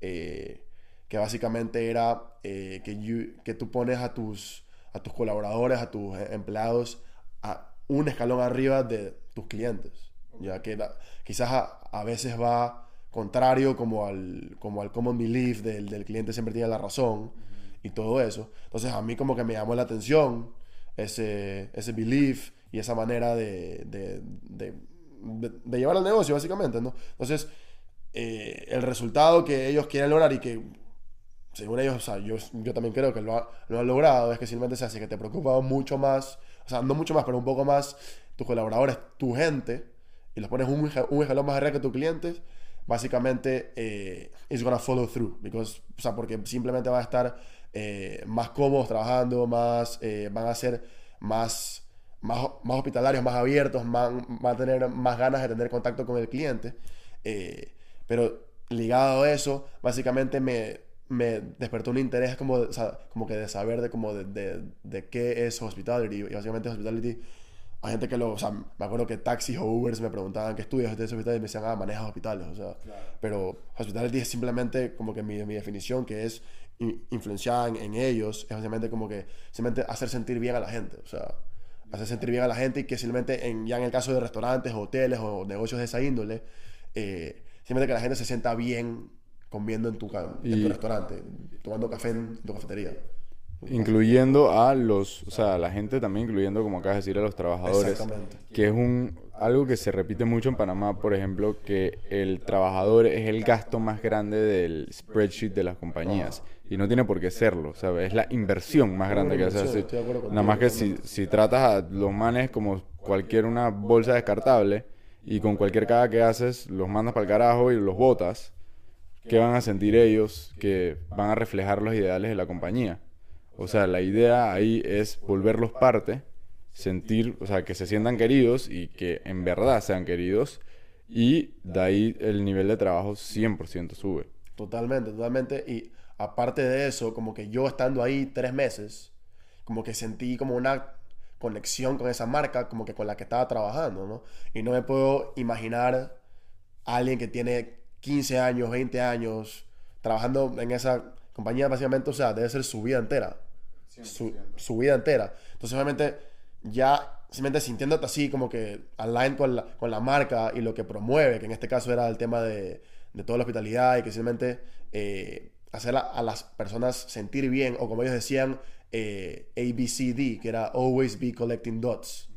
eh, que básicamente era eh, que, you- que tú pones a tus, a tus colaboradores, a tus eh, empleados, a un escalón arriba de tus clientes, ya que da- quizás a, a veces va contrario como al, como al common belief del, del cliente siempre tiene la razón y todo eso. Entonces a mí como que me llamó la atención ese, ese belief y esa manera de, de, de, llevar el negocio, básicamente, ¿no? Entonces, eh, el resultado que ellos quieren lograr y que, según ellos, o sea, yo, yo también creo que lo, ha- lo han logrado, es que simplemente se hace que te preocupa mucho más, o sea, no mucho más, pero un poco más tus colaboradores, tu gente, y los pones un, un escalón más arriba que tus clientes, básicamente eh, it's gonna follow through, because, o sea, porque simplemente va a estar eh, más cómodos trabajando, más, eh, van a ser más, más, más hospitalarios, más abiertos, más, van a tener más ganas de tener contacto con el cliente. Eh, pero ligado a eso, básicamente me, me despertó un interés como, como que de saber de, como de, de, de qué es hospitality. Y básicamente hospitality hay gente que lo, o sea, me acuerdo que taxis o Ubers me preguntaban qué estudias de hospital y me decían, ah, manejas hospitales, o sea, pero hospitality es simplemente como que mi, mi definición, que es influenciada en, ellos, es básicamente como que simplemente hacer sentir bien a la gente, o sea, hacer sentir bien a la gente y que simplemente en, ya en el caso de restaurantes, hoteles o negocios de esa índole, eh, simplemente que la gente se sienta bien comiendo en tu, en tu restaurante, tomando café en tu cafetería. Incluyendo a los, o sea, a la gente también, incluyendo, como acabas de decir, a los trabajadores. Que es un, algo que se repite mucho en Panamá, por ejemplo, que el trabajador es el gasto más grande del spreadsheet de las compañías. Y no tiene por qué serlo, ¿sabes? Es la inversión más grande que hace. Nada más que si, si tratas a los manes como cualquier una bolsa descartable y con cualquier caga que haces los mandas para el carajo y los botas, ¿qué van a sentir ellos que van a reflejar los ideales de la compañía? O sea, la idea ahí es volverlos parte, sentir, o sea, que se sientan queridos y que en verdad sean queridos y de ahí el nivel de trabajo 100% sube. Totalmente, totalmente. Y aparte de eso, como que yo estando ahí tres meses, como que sentí como una conexión con esa marca, como que con la que estaba trabajando, ¿no? Y no me puedo imaginar a alguien que tiene 15 años, 20 años, trabajando en esa compañía, básicamente, o sea, debe ser su vida entera su, vida entera. Entonces, obviamente, ya simplemente sintiéndote así, como que aligned con la, con la marca y lo que promueve, que en este caso era el tema de, de toda la hospitalidad y que simplemente eh, hacer a, las personas sentir bien, o como ellos decían, eh, ABCD, que era Always Be Collecting Dots.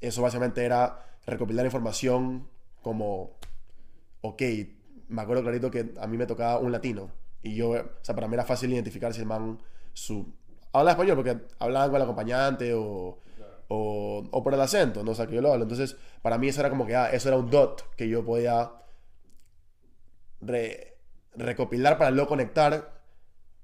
Eso básicamente era recopilar información como, ok, me acuerdo clarito que a mí me tocaba un latino. Y yo, o sea, para mí era fácil identificar si el man su... Habla español porque hablaban con el acompañante o, o, o, por el acento, ¿no? O sea, que yo lo hablo. Entonces, para mí eso era como que, ah, eso era un dot que yo podía recopilar para luego conectar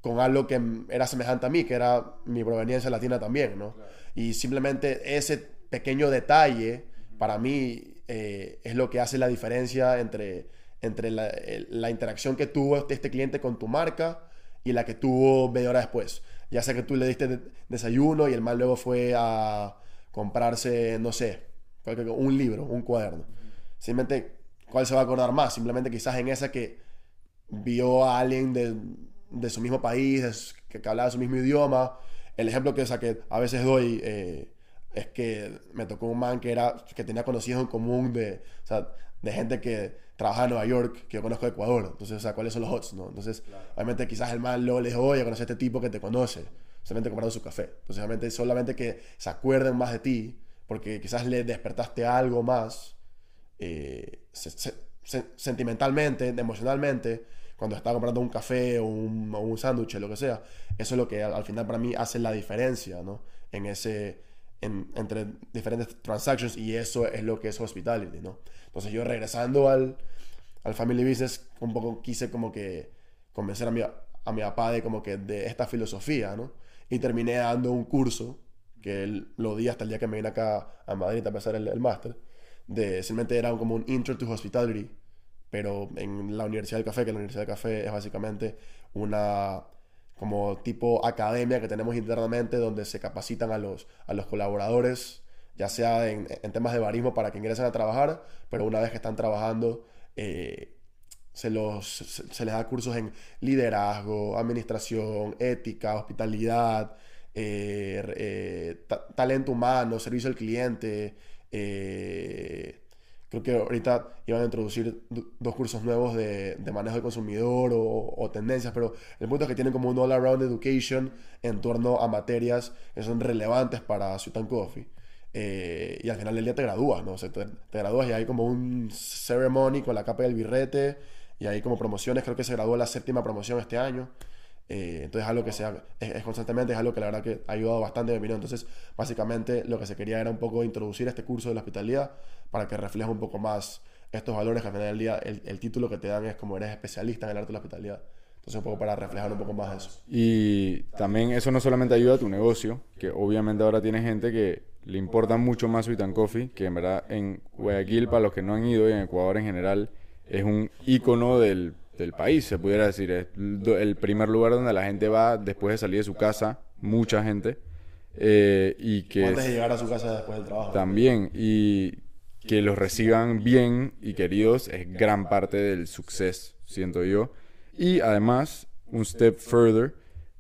con algo que era semejante a mí, que era mi proveniencia latina también, ¿no? Y simplemente ese pequeño detalle, para mí, eh, es lo que hace la diferencia entre, entre la, la, interacción que tuvo este cliente con tu marca y la que tuvo media hora después. Ya sea que tú le diste desayuno y el mal luego fue a comprarse, no sé, un libro, un cuaderno. Simplemente, ¿cuál se va a acordar más? Simplemente quizás en esa que vio a alguien de, de su mismo país, que, que, hablaba su mismo idioma. El ejemplo que, o que a veces doy eh, es que me tocó un man que, era, que tenía conocidos en común de, o sea, de gente que trabaja en Nueva York, que yo conozco de Ecuador. Entonces, o sea, ¿cuáles son los hots? ¿no? Entonces, obviamente, quizás el man luego le dijo, oye, conoce a este tipo que te conoce, solamente comprando su café. Entonces, obviamente, solamente que se acuerden más de ti, porque quizás le despertaste algo más eh, sentimentalmente, emocionalmente, cuando estaba comprando un café o un, un sándwich, lo que sea. Eso es lo que al, final para mí hace la diferencia, ¿no? En ese, entre diferentes transactions y eso es lo que es hospitality, ¿no? Entonces yo regresando al, al family business, un poco quise como que convencer a mi, a mi papá de como que de esta filosofía, ¿no? Y terminé dando un curso que él lo di hasta el día que me vine acá a Madrid a empezar el, el máster, de simplemente era como un intro to hospitality, pero en la Universidad del Café, que la Universidad del Café es básicamente una como tipo academia que tenemos internamente donde se capacitan a los, a los colaboradores ya sea en, temas de barismo para que ingresen a trabajar, pero una vez que están trabajando, eh, se, los, se, les da cursos en liderazgo, administración, ética, hospitalidad, eh, eh, talento humano, servicio al cliente. creo que ahorita iban a introducir dos cursos nuevos de, manejo del consumidor o, o, tendencias, pero el punto es que tienen como un all-around education en torno a materias que son relevantes para Sutan Coffee. Eh, y al final del día te gradúas, ¿no? O sea, te, gradúas y hay como un ceremony con la capa del birrete y hay como promociones, creo que se graduó la séptima promoción este año. Eh, entonces es algo que sea, es, constantemente, es algo que la verdad que ha ayudado bastante en mi. Entonces, básicamente lo que se quería era un poco introducir este curso de la hospitalidad para que refleje un poco más estos valores que al final del día el título que te dan es como eres especialista en el arte de la hospitalidad. Entonces, un poco para reflejar un poco más eso. Y también eso no solamente ayuda a tu negocio, que obviamente ahora tiene gente que le importa mucho más Sweet and Coffee, que en verdad en Guayaquil, para los que no han ido, y en Ecuador en general, es un ícono del, del país, se pudiera decir. Es el primer lugar donde la gente va después de salir de su casa, mucha gente. Eh, y que Antes de llegar a su casa después del trabajo. también, y que los reciban bien y queridos es gran parte del suceso, siento yo. Y además, un step further,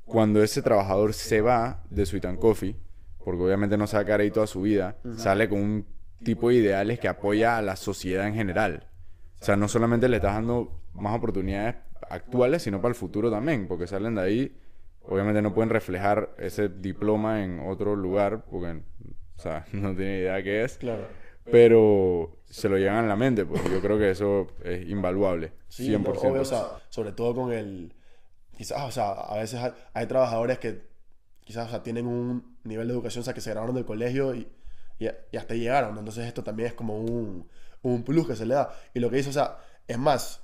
cuando ese trabajador se va de Sweet and Coffee, porque obviamente no se va a quedar ahí toda su vida, sale con un tipo de ideales que apoya a la sociedad en general. O sea, no solamente le estás dando más oportunidades actuales, sino para el futuro también, porque salen de ahí, obviamente no pueden reflejar ese diploma en otro lugar, porque, o sea, no tienen idea qué es, Claro. Pero se lo llevan a la mente, pues yo creo que eso es invaluable, Sí, 100%. no, obvio, o sea, sobre todo con el... Quizás, o sea, a veces hay, hay trabajadores que quizás, o sea, tienen un nivel de educación, o sea, que se graduaron del colegio y, y, y hasta llegaron, ¿no? Entonces esto también es como un, un plus que se le da. Y lo que dice, o sea, es más,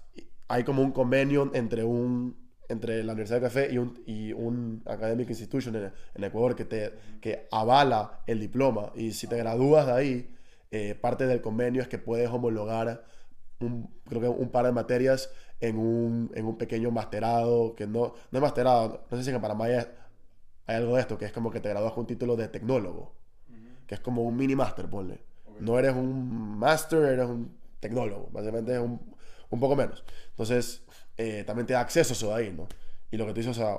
hay como un convenio entre un entre la Universidad de Café y un, y un academic institution en, en Ecuador que te que avala el diploma y si te gradúas de ahí eh, parte del convenio es que puedes homologar un, creo que un par de materias en un, en un pequeño masterado, que no, no es masterado, no sé si en Panamá hay, hay algo de esto, que es como que te gradúas con un título de tecnólogo, que es como un mini máster, ponle. No eres un máster, eres un tecnólogo, básicamente es un, un poco menos. Entonces, eh, también te da acceso eso de ahí, ¿no? Y lo que tú dices, o sea,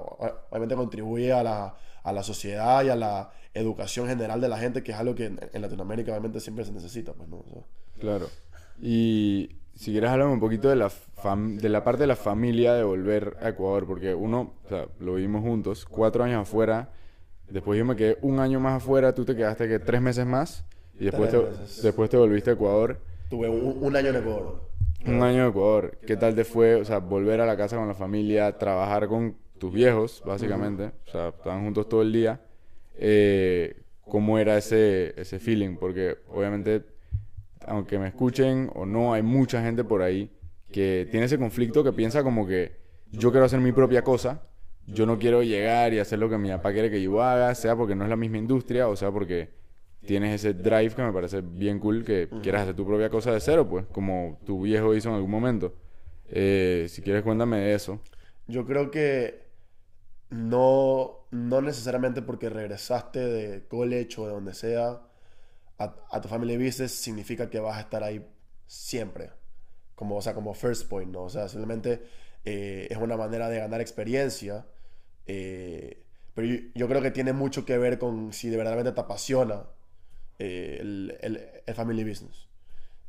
obviamente contribuye a la, a la sociedad y a la educación general de la gente, que es algo que en, en Latinoamérica obviamente siempre se necesita, pues, ¿no? O sea, Claro. Y si quieres hablar un poquito de la, fam- de la parte de la familia de volver a Ecuador, porque uno, o sea, lo vivimos juntos, cuatro años afuera, después yo me quedé un año más afuera, tú te quedaste que tres meses más, y después te, después te volviste a Ecuador. tuve un, un año en Ecuador. Un año en Ecuador. ¿Qué tal te fue, o sea, volver a la casa con la familia, trabajar con tus viejos, básicamente? O sea, estaban juntos todo el día. Eh, ¿Cómo era ese, ese feeling? Porque obviamente, aunque me escuchen o no, hay mucha gente por ahí que tiene ese conflicto que piensa como que yo quiero hacer mi propia cosa, yo no quiero llegar y hacer lo que mi papá quiere que yo haga, sea porque no es la misma industria o sea porque tienes ese drive que me parece bien cool que quieras hacer tu propia cosa de cero, pues, como tu viejo hizo en algún momento. Eh, si quieres, cuéntame de eso. Yo creo que no, no necesariamente porque regresaste de college o de donde sea a, a tu family business significa que vas a estar ahí siempre. Como, o sea, como first point, ¿no? O sea, simplemente eh, es una manera de ganar experiencia. eh, pero yo, creo que tiene mucho que ver con si de verdaderamente te apasiona eh, el, el- family business.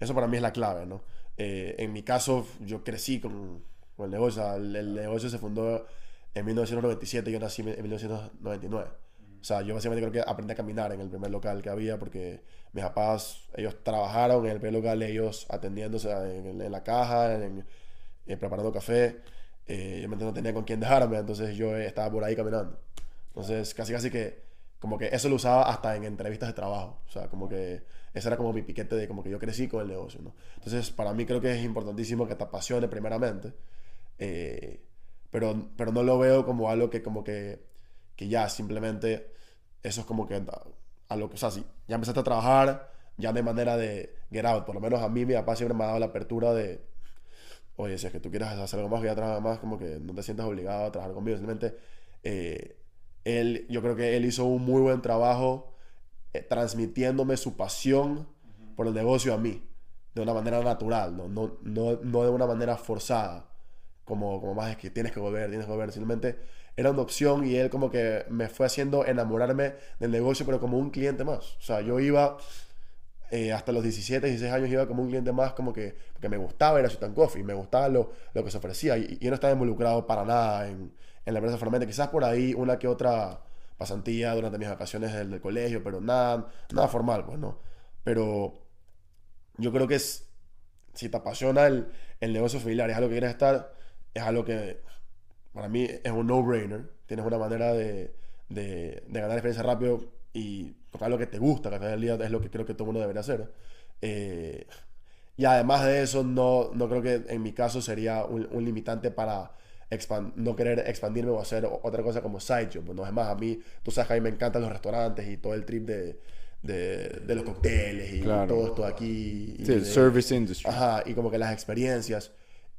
Eso para mí es la clave, ¿no? En mi caso, yo crecí con, el negocio. El negocio se fundó en 1997 y yo nací en 1999. O sea, yo básicamente creo que aprendí a caminar en el primer local que había porque mis papás, ellos trabajaron en el primer local, ellos atendiéndose en, en la caja, en, en preparando café. Eh, yo no tenía con quién dejarme, entonces yo eh, estaba por ahí caminando. Entonces, casi casi que, como que eso lo usaba hasta en entrevistas de trabajo. O sea, como que ese era como mi piquete de como que yo crecí con el negocio, ¿no? Entonces, para mí creo que es importantísimo que te apasione primeramente. eh, pero, pero no lo veo como algo que como que, que ya simplemente eso es como que a, a lo que, o sea, si ya empezaste a trabajar, ya hay manera de get out. Por lo menos a mí mi papá siempre me ha dado la apertura de, oye, si es que tú quieres hacer algo más, que ya trabajas más, como que no te sientas obligado a trabajar conmigo. Simplemente, eh, él, yo creo que él hizo un muy buen trabajo eh, transmitiéndome su pasión por el negocio a mí, de una manera natural, no, no, no, no de una manera forzada, como, como más es que tienes que volver, tienes que volver, simplemente era una opción y él como que me fue haciendo enamorarme del negocio, pero como un cliente más. O sea, yo iba eh, hasta los 17, 16 años, iba como un cliente más, como que porque me gustaba ir a Sweet and Coffee, me gustaba lo, lo que se ofrecía y, y yo no estaba involucrado para nada en, en la empresa formalmente. Quizás por ahí una que otra pasantía durante mis vacaciones del, del colegio, pero nada, nada formal, pues no. Pero yo creo que es, si te apasiona el, el negocio familiar, es algo que quieres estar, es algo que para mí es un no-brainer. Tienes una manera de, de, de ganar experiencia rápido y tocar lo que te gusta, que al final del día es lo que creo que todo el mundo debería hacer. Eh, y además de eso, no, no creo que en mi caso sería un, un limitante para expan- no querer expandirme o hacer otra cosa como side job. No es más, a mí, tú sabes que a mí me encantan los restaurantes y todo el trip de, de, de los cócteles y Claro. todo esto aquí. y Sí, el de- service industry. Ajá, y como que las experiencias.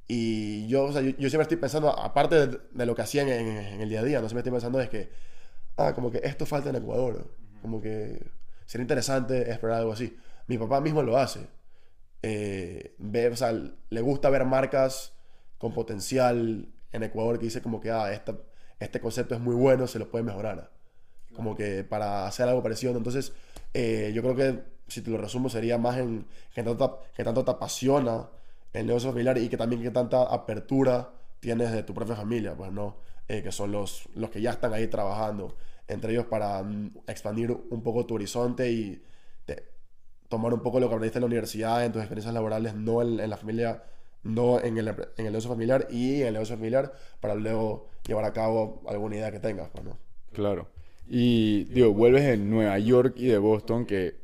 Y yo, o sea, yo, yo siempre estoy pensando, aparte de, de lo que hacían en, en el día a día, no siempre estoy pensando es que, ah, como que esto falta en Ecuador. Como que sería interesante explorar algo así. Mi papá mismo lo hace. Eh, ve, o sea, le gusta ver marcas con potencial en Ecuador que dice como que, ah, esta, este concepto es muy bueno, se lo puede mejorar. Como que para hacer algo parecido. Entonces, eh, yo creo que, si te lo resumo, sería más en que tanto, te- que tanto te apasiona el negocio familiar y que también que tanta apertura tienes de tu propia familia, pues, ¿no? Eh, que son los, los que ya están ahí trabajando entre ellos para mm, expandir un poco tu horizonte y tomar un poco lo que aprendiste en la universidad, en tus experiencias laborales, no en, en la familia, no en el, en el negocio familiar y en el negocio familiar para luego llevar a cabo alguna idea que tengas, pues, ¿no? Claro. Y digo, vuelves de Nueva York y de Boston, que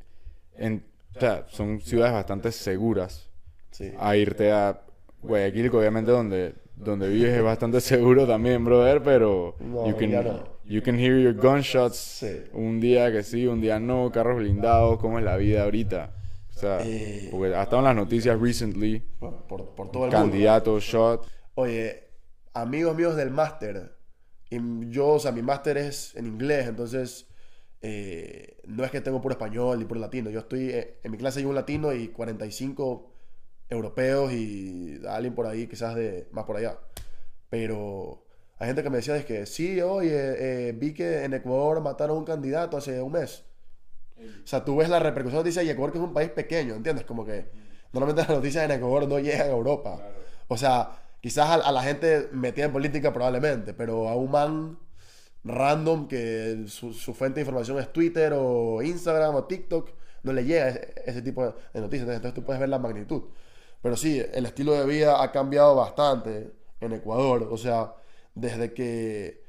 en, o sea, son ciudades bastante seguras, Sí. a irte a Guayaquil, que obviamente donde, donde vives es bastante seguro también, brother, pero No, you, can, no. you can hear your gunshots Sí. un día que sí, un día no, carros blindados, ¿cómo es la vida ahorita? O sea, Eh, porque ha estado en las noticias recently, Por, por, por todo el mundo. candidato, shot, Oye, amigos míos del máster, y yo, o sea, mi máster es en inglés, entonces eh, no es que tengo puro español ni puro latino. Yo estoy, eh, en mi clase hay un latino y 45 europeos y alguien por ahí, quizás de más por allá. Pero hay gente que me decía es que sí, oye, eh, vi que en Ecuador mataron a un candidato hace un mes. O sea, tú ves la repercusión de noticias y Ecuador que es un país pequeño, ¿entiendes? Como que normalmente las noticias en Ecuador no llegan a Europa. O sea, quizás a, a la gente metida en política probablemente, pero a un man random que su, su fuente de información es Twitter o Instagram o TikTok, no le llega ese, ese tipo de noticias. Entonces tú puedes ver la magnitud. Pero sí, el estilo de vida ha cambiado bastante en Ecuador. O sea, desde que...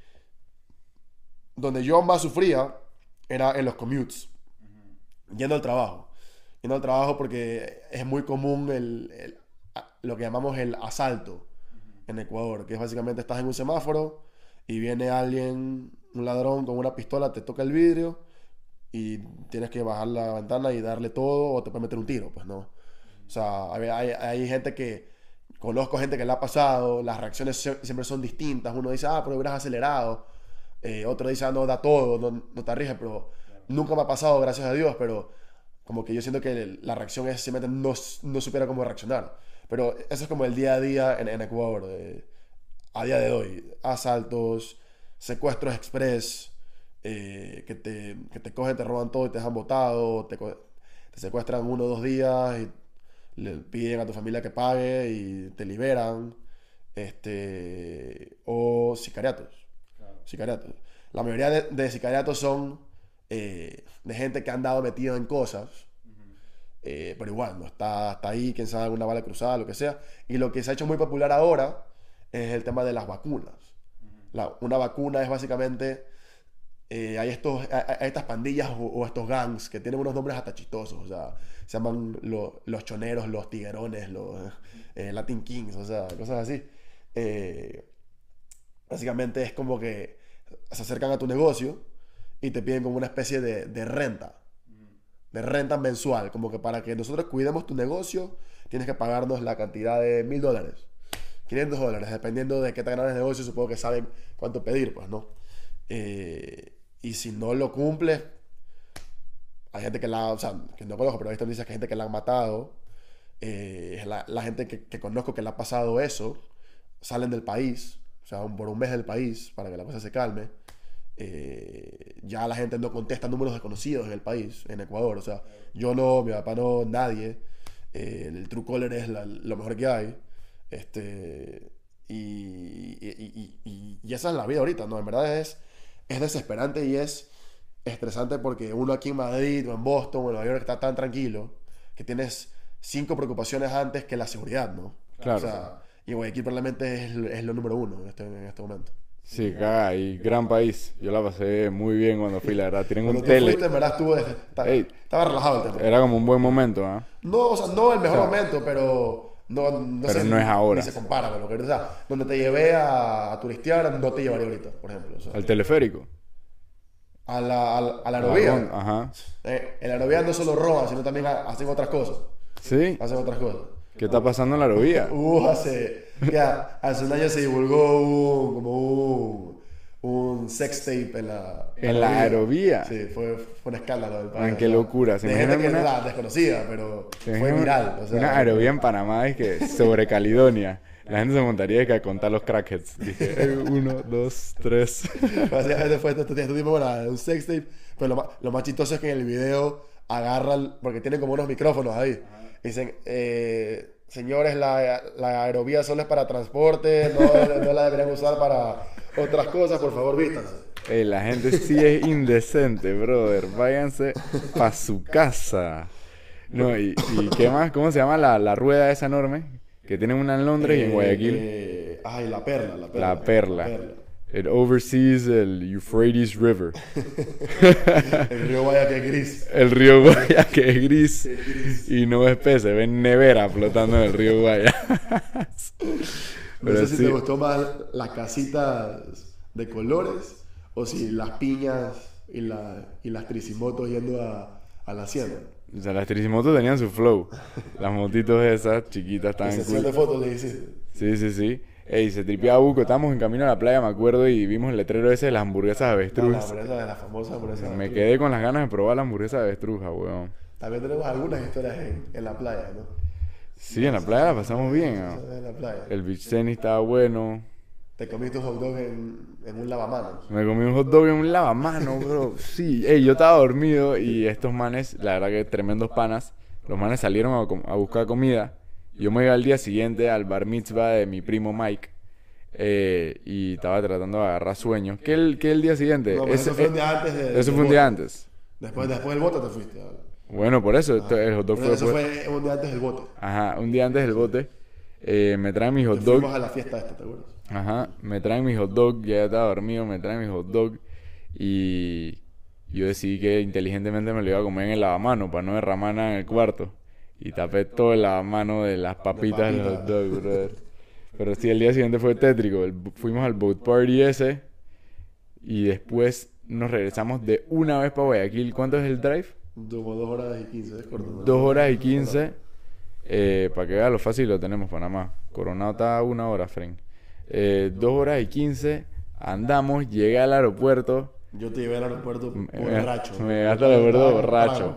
Donde yo más sufría era en los commutes yendo al trabajo. Yendo al trabajo porque es muy común el, lo que llamamos el asalto en Ecuador, que es básicamente estás en un semáforo y viene alguien, un ladrón con una pistola, te toca el vidrio y tienes que bajar la ventana y darle todo o te puede meter un tiro, pues no. O sea, hay, hay- gente que, conozco gente que le ha pasado, las reacciones sie- siempre son distintas. Uno dice, ah, pero hubieras acelerado. Eh, otro dice, ah, no, da todo, no, no te arriesgues, pero nunca me ha pasado, gracias a Dios, pero como que yo siento que la reacción es simplemente no, no supiera cómo reaccionar. Pero eso es como el día a día en, en Ecuador, eh, a día de hoy. Asaltos, secuestros express, eh, que, te, que te cogen, te roban todo y te dejan botado, te, te secuestran uno o dos días y le piden a tu familia que pague y te liberan. Este, o sicariatos. Sicariatos. La mayoría de, de sicariatos son eh, de gente que han dado metido en cosas. eh, pero igual, no está, está ahí, quién sabe, una bala cruzada, lo que sea. Y lo que se ha hecho muy popular ahora es el tema de las vacunas. La- una vacuna es básicamente. eh, hay, estos, hay, hay estas pandillas o, o estos gangs que tienen unos nombres hasta chistosos. O sea, se llaman lo- los choneros, los tiguerones, los eh, Latin Kings, o sea, cosas así. Eh, básicamente es como que se acercan a tu negocio y te piden como una especie de, de renta. De renta mensual. Como que para que nosotros cuidemos tu negocio, tienes que pagarnos la cantidad de mil dólares. 500 dólares, dependiendo de qué tan grande es el negocio, supongo que saben cuánto pedir, pues, ¿no? Eh, y si no lo cumples, hay gente que la, o sea, que no conozco, pero hay noticias que hay gente que la han matado. Eh, la, la gente que, que conozco que le ha pasado eso, salen del país, o sea, un- por un mes del país, para que la cosa se calme. Eh, ya la gente no contesta números desconocidos en el país, en Ecuador. O sea, yo no, mi papá no, nadie. Eh, el True Caller es la- lo mejor que hay. Este, y, y- y- y- esa es la vida ahorita, ¿no? En verdad es, es desesperante y es estresante porque uno aquí en Madrid o en Boston o en Nueva York está tan tranquilo que tienes cinco preocupaciones antes que la seguridad, ¿no? Claro. O sea, y Guayaquil probablemente es, es lo número uno en este, en este momento. Sí, caga, y gran país. Yo la pasé muy bien cuando fui, la verdad. Tienen un tele. fuiste, verdad, estuvo, Ey. estaba relajado el tema. Era como un buen momento, ¿ah? No, o sea, no el mejor O sea, momento, pero No, no Pero sé, no es ahora. Ni se compara con lo que... O sea, donde te llevé a, a turistear, no te llevaría ahorita, por ejemplo. o sea. Al teleférico. A la, a la, a la aerovía. Ajá. Eh, en la aerovía no solo roban, sino también ha- hacen otras cosas. ¿Sí? Hacen otras cosas. ¿Qué está pasando en la aerovía? Hubo hace, ya, hace un año se divulgó un, como un, un sex tape en la, ¿En la aerovía? Sí, fue, fue un escándalo del país. Qué locura. ¿Se De gente que una- era desconocida, pero ¿Se fue viral. O sea, una aerovía en Panamá es que sobre Caledonia. La gente se montaría que a contar los crackheads. Dije, eh, uno, dos, tres. Básicamente fue este, este tipo, bueno, un sex tape, pero lo más, lo más chistoso es que en el video agarran, porque tienen como unos micrófonos ahí, dicen, eh, señores, la, la aerovía solo es para transporte, no, no la deberían usar para otras cosas, por favor, vístanse. Ey, la gente sí es indecente, brother. Váyanse pa' su casa. No, y, y ¿qué más? ¿Cómo se llama la, la rueda esa enorme? Que tienen una en Londres y en Eh, Guayaquil. eh, ay, la perla, la perla. la perla. La perla. It oversees el Euphrates River. El río Guayaquil es gris. El río Guaya que es gris y no es pez, se ve nevera flotando en el río Guaya. No sé si sí. te gustó más las casitas de colores o si las piñas y, la, y las tricimotos yendo a, a la hacienda. O sea, las tricimotos tenían su flow. Las motitos esas chiquitas estaban sesión de cool. fotos le hiciste. Sí, sí, sí. Ey, se tripeaba Buco. Estábamos en camino a la playa, me acuerdo, y vimos el letrero ese de las hamburguesas de La avestruz. hamburguesa de la famosa hamburguesa. Me quedé con las ganas de probar la hamburguesa de avestruz, ah, weón. También tenemos algunas historias en, en la playa, ¿no? Sí, en la playa la pasamos bien. En la playa. El beach tennis estaba bueno. Te comiste un hot dog en, en un lavamanos. Me comí un hot dog en un lavamano, bro. Sí, ey, yo estaba dormido y estos manes, la verdad que tremendos panas, los manes salieron a, buscar comida. Yo me iba al día siguiente al bar mitzvah de mi primo Mike eh, y estaba tratando de agarrar sueño. ¿Qué el, qué el día siguiente? No, Ese- eso fue un eh, día antes de. eso fue un día antes. Después, después del bote te fuiste. Bueno, por eso, esto- el hot dog fue, eso fue- fue un día antes del bote. Ajá, un día antes del bote. Eh, me traen mi hot dog. Fuimos a la fiesta esta, ¿te acuerdas? Ajá, me traen mi hot dog, ya estaba dormido, me traen mi hot dog y yo decidí que inteligentemente me lo iba a comer en el lavamano para no derramar nada en el cuarto. Y tapé todo el lavamano de las papitas del hot papitas. dog, brother. Pero sí, el día siguiente fue tétrico. El- fuimos al boat party ese y después nos regresamos de una vez para Guayaquil. ¿Cuánto es el drive? Como dos horas y quince, es corto. ¿no? Dos horas y quince. Eh, para que vea lo fácil lo tenemos Panamá. Coronado está a una hora, Fren. Eh, dos horas y quince. Andamos, llegué al aeropuerto. Yo te llevé al aeropuerto Me- borracho. me llegaste al aeropuerto borracho.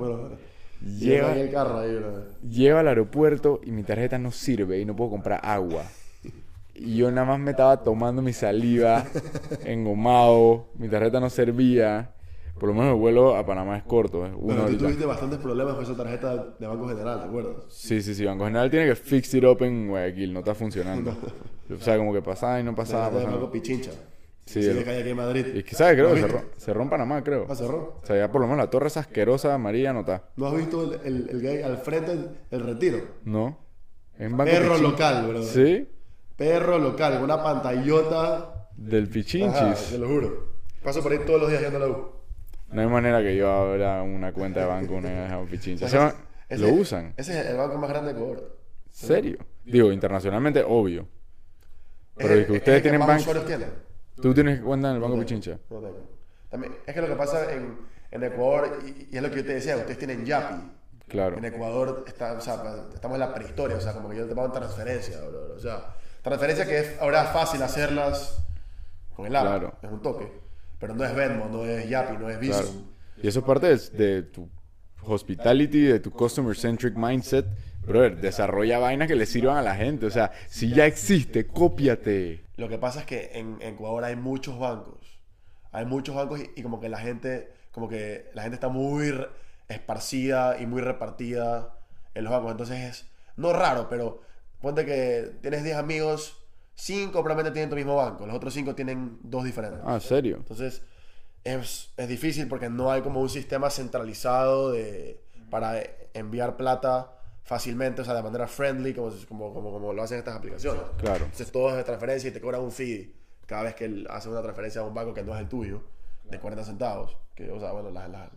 Lleva- el carro ahí, al aeropuerto y mi tarjeta no sirve y no puedo comprar agua. Y yo nada más me estaba tomando mi saliva engomado. Mi tarjeta no servía. Por lo menos el vuelo a Panamá es corto, es una Pero tú tuviste bastantes problemas con esa tarjeta de Banco General, ¿te acuerdas? Sí, sí, sí. Banco General tiene que fix it up en Guayaquil. No está funcionando. O sea, como que pasaba y no pasaba. pasaba. Banco Pichincha. Sí, Sí, el- calle aquí en Madrid. Y es que, ¿sabes? Creo ¿No que cerró, cerró en Panamá, creo. Ah, cerró. O sea, ya por lo menos la torre esa asquerosa amarilla no está. ¿No has visto el, el, el gay al frente del retiro? ¿No? En Banco Perro local, bro. ¿Sí? Perro local, una pantallota. Del Ajá, Pichinchis. te lo juro. Paso por ahí todos los días yendo a la U. No hay manera que yo abra una cuenta de banco una vez a un Pichinchis. Ese- ¿Lo usan? Ese es el banco más grande de Ecuador. ¿Serio? Digo, internacionalmente, obvio. Pero Es es que el- ustedes es el tienen banco. tienen. ¿Tú tienes cuenta en el Banco No Pichincha? no tengo. También, es que lo que pasa en, en Ecuador, y, y es lo que yo te decía, ustedes tienen Yapi. Claro. En Ecuador está, o sea, estamos en la prehistoria, o sea, como que yo te pago transferencia, bro, O sea, transferencia que es ahora fácil hacerlas con el app, Claro. es un toque. Pero no es Venmo, no es Yapi, no es Visa. Claro. Y eso es parte de, de tu hospitality, de tu customer centric mindset. Brother, desarrolla vainas que le sirvan a la gente. O sea, si ya existe, cópiate. Lo que pasa es que en, en Ecuador hay muchos bancos. Hay muchos bancos y, y como que la gente, como que la gente está muy esparcida y muy repartida en los bancos. Entonces es, no raro, pero ponte que tienes 10 amigos, 5 probablemente tienen tu mismo banco, los otros 5 tienen dos diferentes. Ah, ¿serio? Entonces es, es difícil porque no hay como un sistema centralizado de, para enviar plata fácilmente, o sea, de manera friendly, como, como, como, como lo hacen estas aplicaciones. Claro. Entonces todo es de transferencia y te cobran un fee cada vez que él hace una transferencia a un banco que no es el tuyo, de 40 centavos. Que, o sea, bueno, la, la-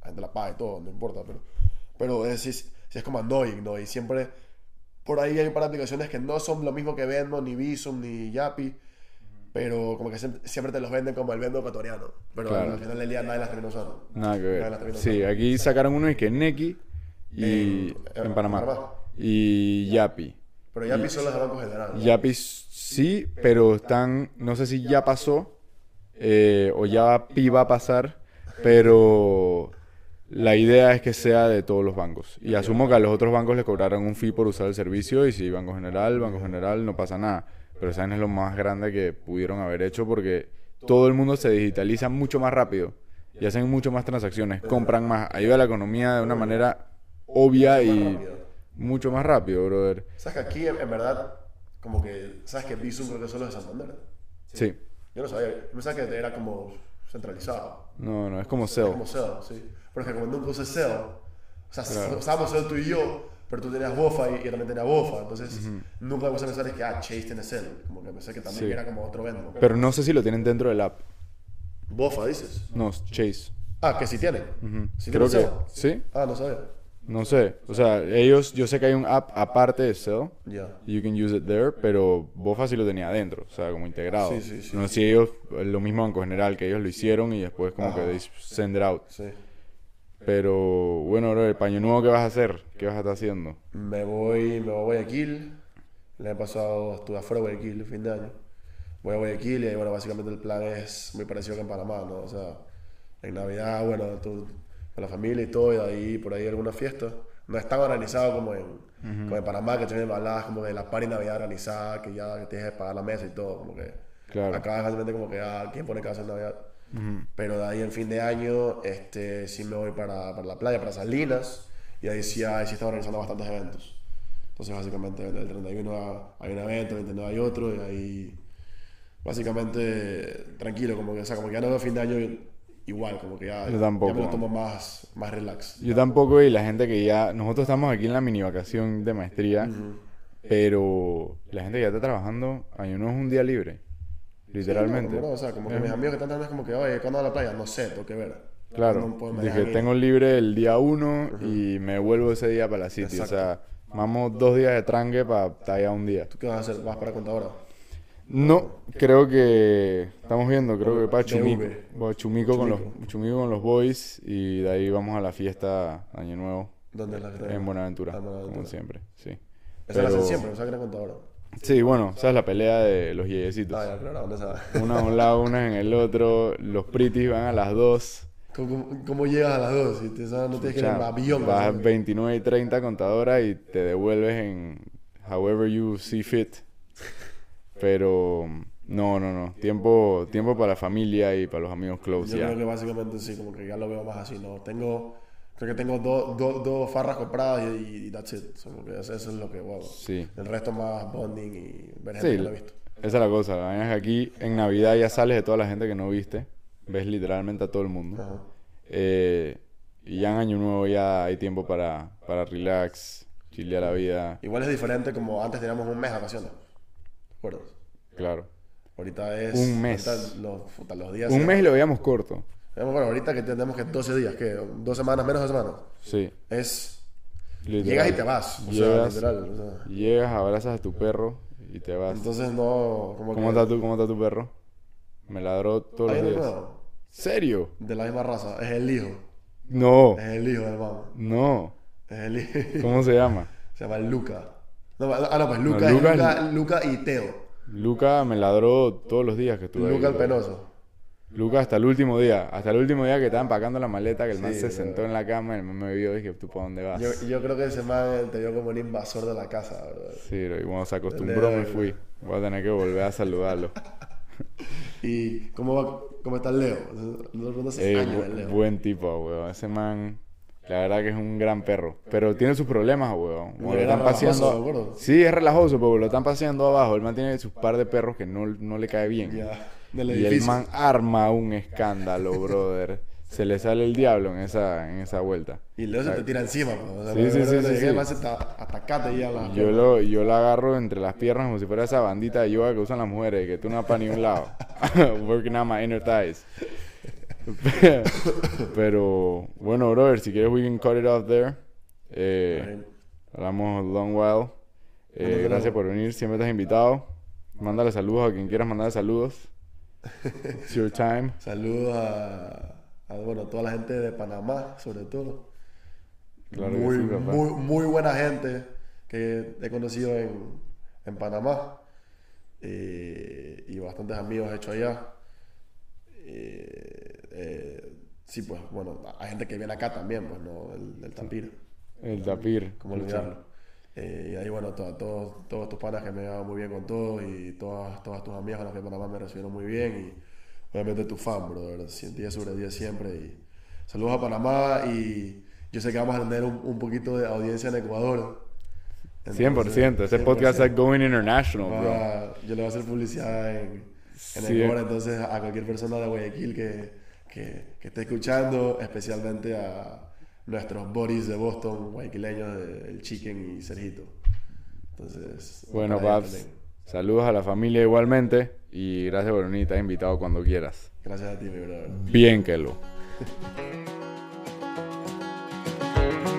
la gente la paga y todo, no importa, pero, pero es, es, es como annoying, ¿no? Y siempre por ahí hay un par de aplicaciones que no son lo mismo que Venmo, ni Visum, ni Yapi, pero como que siempre, siempre te los venden como el Venmo ecuatoriano. Pero Claro. al final del día nadie las termina usando. Nada que Nadie las ver. termina Sí, usando. aquí sacaron uno y que Neki y En- en, en Panamá. Panamá. Y Yapi. Pero Yapi solo es de Banco General. Yapi sí, pero están, no sé si ya pasó eh, o ya pi va a pasar, pero la idea es que sea de todos los bancos. Y asumo que a los otros bancos les cobrarán un fee por usar el servicio y si Banco General, Banco General, no pasa nada. Pero saben es lo más grande que pudieron haber hecho porque todo el mundo se digitaliza mucho más rápido y hacen mucho más transacciones, compran más, ayuda a la economía de una manera obvia y mucho más rápido, brother. ¿Sabes que aquí en, verdad, como que, ¿sabes que Visum creo que solo es de Santander? Sí. Yo no sabía, yo pensaba que era como centralizado. No, no, es como Cell. Como Cell, sí. Que como nunca usé Cell, o sea, usábamos Cell tú y yo, pero tú tenías Bofa y yo también tenía Bofa, entonces nunca me a pensar que, ah, Chase tiene Cell, como que pensé que también Sí. era como otro Venmo. Pero no sé si lo tienen dentro del app. Bofa, dices. No, Chase. Ah, que sí tienen. ¿Sí Creo que sí. Ah, no sabía. No sé. O sea, ellos, yo sé que hay un app aparte de. Ya. You can use it there, pero Bofa sí lo tenía adentro, o sea, como integrado. Sí, sí, sí. no sé si ellos, lo mismo Banco General, que ellos lo hicieron y después como que they send it out. Pero bueno, bro, el paño nuevo, ¿qué vas a hacer? ¿Qué vas a estar haciendo? Me voy, me voy a Guayaquil. El año pasado estuve afuera de Guayaquil, el fin de año. Voy a Guayaquil y bueno, básicamente el plan es muy parecido que en Panamá, ¿no? O sea, en Navidad, bueno, tú, con la familia y todo, y ahí por ahí alguna fiesta. No es tan organizado como en, como en Panamá, que tienen baladas como de la party Navidad organizada, que ya que tienes que pagar la mesa y todo, como que Claro. acá es básicamente como que, ah, ¿quién pone casa en Navidad? Pero de ahí en fin de año, este, sí me voy para, para la playa, para Salinas, y ahí sí, ahí sí están organizando bastantes eventos. Entonces, básicamente, el 31 hay un evento, el 29 hay otro, y ahí, básicamente, tranquilo, como que, o sea, como que ya no veo fin de año igual, como que ya, Yo tampoco. ya me lo tomo más, más relax. Yo tampoco y la gente que ya... Nosotros estamos aquí en la mini vacación de maestría, pero la gente que ya está trabajando, año nuevo es un día libre. Literalmente. Sí, no, no, o sea, como que mis amigos que están trabajando es como que, oye, ¿cuándo a la playa? No sé, tengo que ver. Claro, No ir. tengo libre el día 1 y me vuelvo ese día para la City. O sea, vamos dos días de tranque para estar allá un día. ¿Tú qué vas a hacer? ¿Vas para contadora? No, creo que estamos viendo, creo que para. Chumico. Chumico con los Chumico con los boys y de ahí vamos a la fiesta Año Nuevo ¿Dónde es la que en Buenaventura, Ah, en Buenaventura. como siempre, sí. Esa la hacen Pero- siempre, o sea, que era contadora. Sí, bueno, sabes la pelea de los yeyecitos. Ah, ya, claro, ¿dónde sabes? Una a un lado, una en el otro, los pretties van a las dos. ¿Cómo, cómo- cómo llegas a las dos? Si te, sabes, no tienes que ir en avión. Vas ¿no? 29 y 30 contadora y te devuelves en however you see fit. Pero no, no, no. Tiempo, tiempo para la familia y para los amigos close Yo ya. creo que básicamente sí, como que ya lo veo más así, ¿no? Tengo, creo que tengo dos dos dos farras compradas y, y that's it. So, eso, es lo que, wow. Sí. El resto más bonding y ver gente Sí, que no he visto. esa es la cosa. La vaina es que aquí en Navidad ya sales de toda la gente que no viste. Ves literalmente a todo el mundo. Ajá. Eh, y ya en Año Nuevo ya hay tiempo para, para relax, chilear la vida. Igual es diferente como antes teníamos un mes de vacaciones. ¿Te acuerdas? Claro. Ahorita es... Un mes. los, los días... Un mes lo veíamos corto. Bueno, ahorita que tenemos que 12 días, ¿qué? ¿Dos semanas, menos de semanas? Sí. Es... literal. Llegas y te vas. O sea, Llegas, literal. o sea. llegas, abrazas a tu perro y te vas. Entonces no... Como ¿Cómo que... está tu, cómo está tu perro? Me ladró todos los días. ¿Serio? de la misma raza. Es el hijo. No, Es el hijo del mamá. no. Es el hijo. ¿Cómo se llama? Se llama Luca. No, ah, no, pues Luca, No, es Luca Luca, Luca y Teo. Luca me ladró todos los días que estuve Luca ahí. el penoso. Luca hasta el último día. Hasta el último día que estaba empacando la maleta, que el man se bro. sentó en la cama y el man me vio y dije, ¿tú para dónde vas? Yo, yo creo que ese man te vio como un invasor de la casa, bro. Sí, bro, y cuando se acostumbró me fui. Voy a tener que volver a saludarlo. ¿Y cómo, va, cómo está el Leo? No, sé Eh, años el Leo. buen tipo, weón. Ese man, la verdad que es un gran perro. Pero tiene sus problemas, weón. Como lo están paseando. Sí, es relajoso, pero lo están paseando abajo. El man tiene sus par de perros que no, no le cae bien. Ya, del Y el man arma un escándalo, brother. Se le sale el diablo en esa, en esa vuelta. Y Leo se te tira encima, bro. O sea, Sí, sí, sí, hasta, hasta llega la... Yo lo, yo la agarro entre las piernas como si fuera esa bandita de yoga que usan las mujeres, que tú no vas para ni un lado. Working out my inner thighs. Pero, bueno, brother, si quieres we can cut it off there. Eh, hablamos long while. Eh, gracias por venir, siempre estás invitado. Mándale saludos a quien quieras mandarle saludos. It's your time. Saludos a, a, bueno, toda la gente de Panamá, sobre todo. Claro muy, sí, muy, muy buena gente que he conocido en, en Panamá. Eh, y bastantes amigos he hecho allá. Eh, eh, sí, pues, bueno, hay gente que viene acá también, pues, ¿no? El, el Tapir, El tapir. como olvidarlo. Eh, y ahí, bueno, to- todos, todos tus panas que me llevan muy bien con todos y todas, todas tus amigas con las que en Panamá me recibieron muy bien y obviamente tu fan, brother, 10 sobre 10 siempre y saludos a Panamá y yo sé que vamos a tener un, un poquito de audiencia en Ecuador. 100%. Ese podcast es going international, bro. Va- yo le voy a hacer publicidad en, en. Ecuador, entonces a cualquier persona de Guayaquil que, que, que esté escuchando, especialmente a nuestros Boris de Boston, guayquileños, el Chicken y Sergito. Entonces, bueno, Babs, saludos a la familia igualmente y gracias por venir, invitado cuando quieras. Gracias a ti, mi brother. Bien que lo.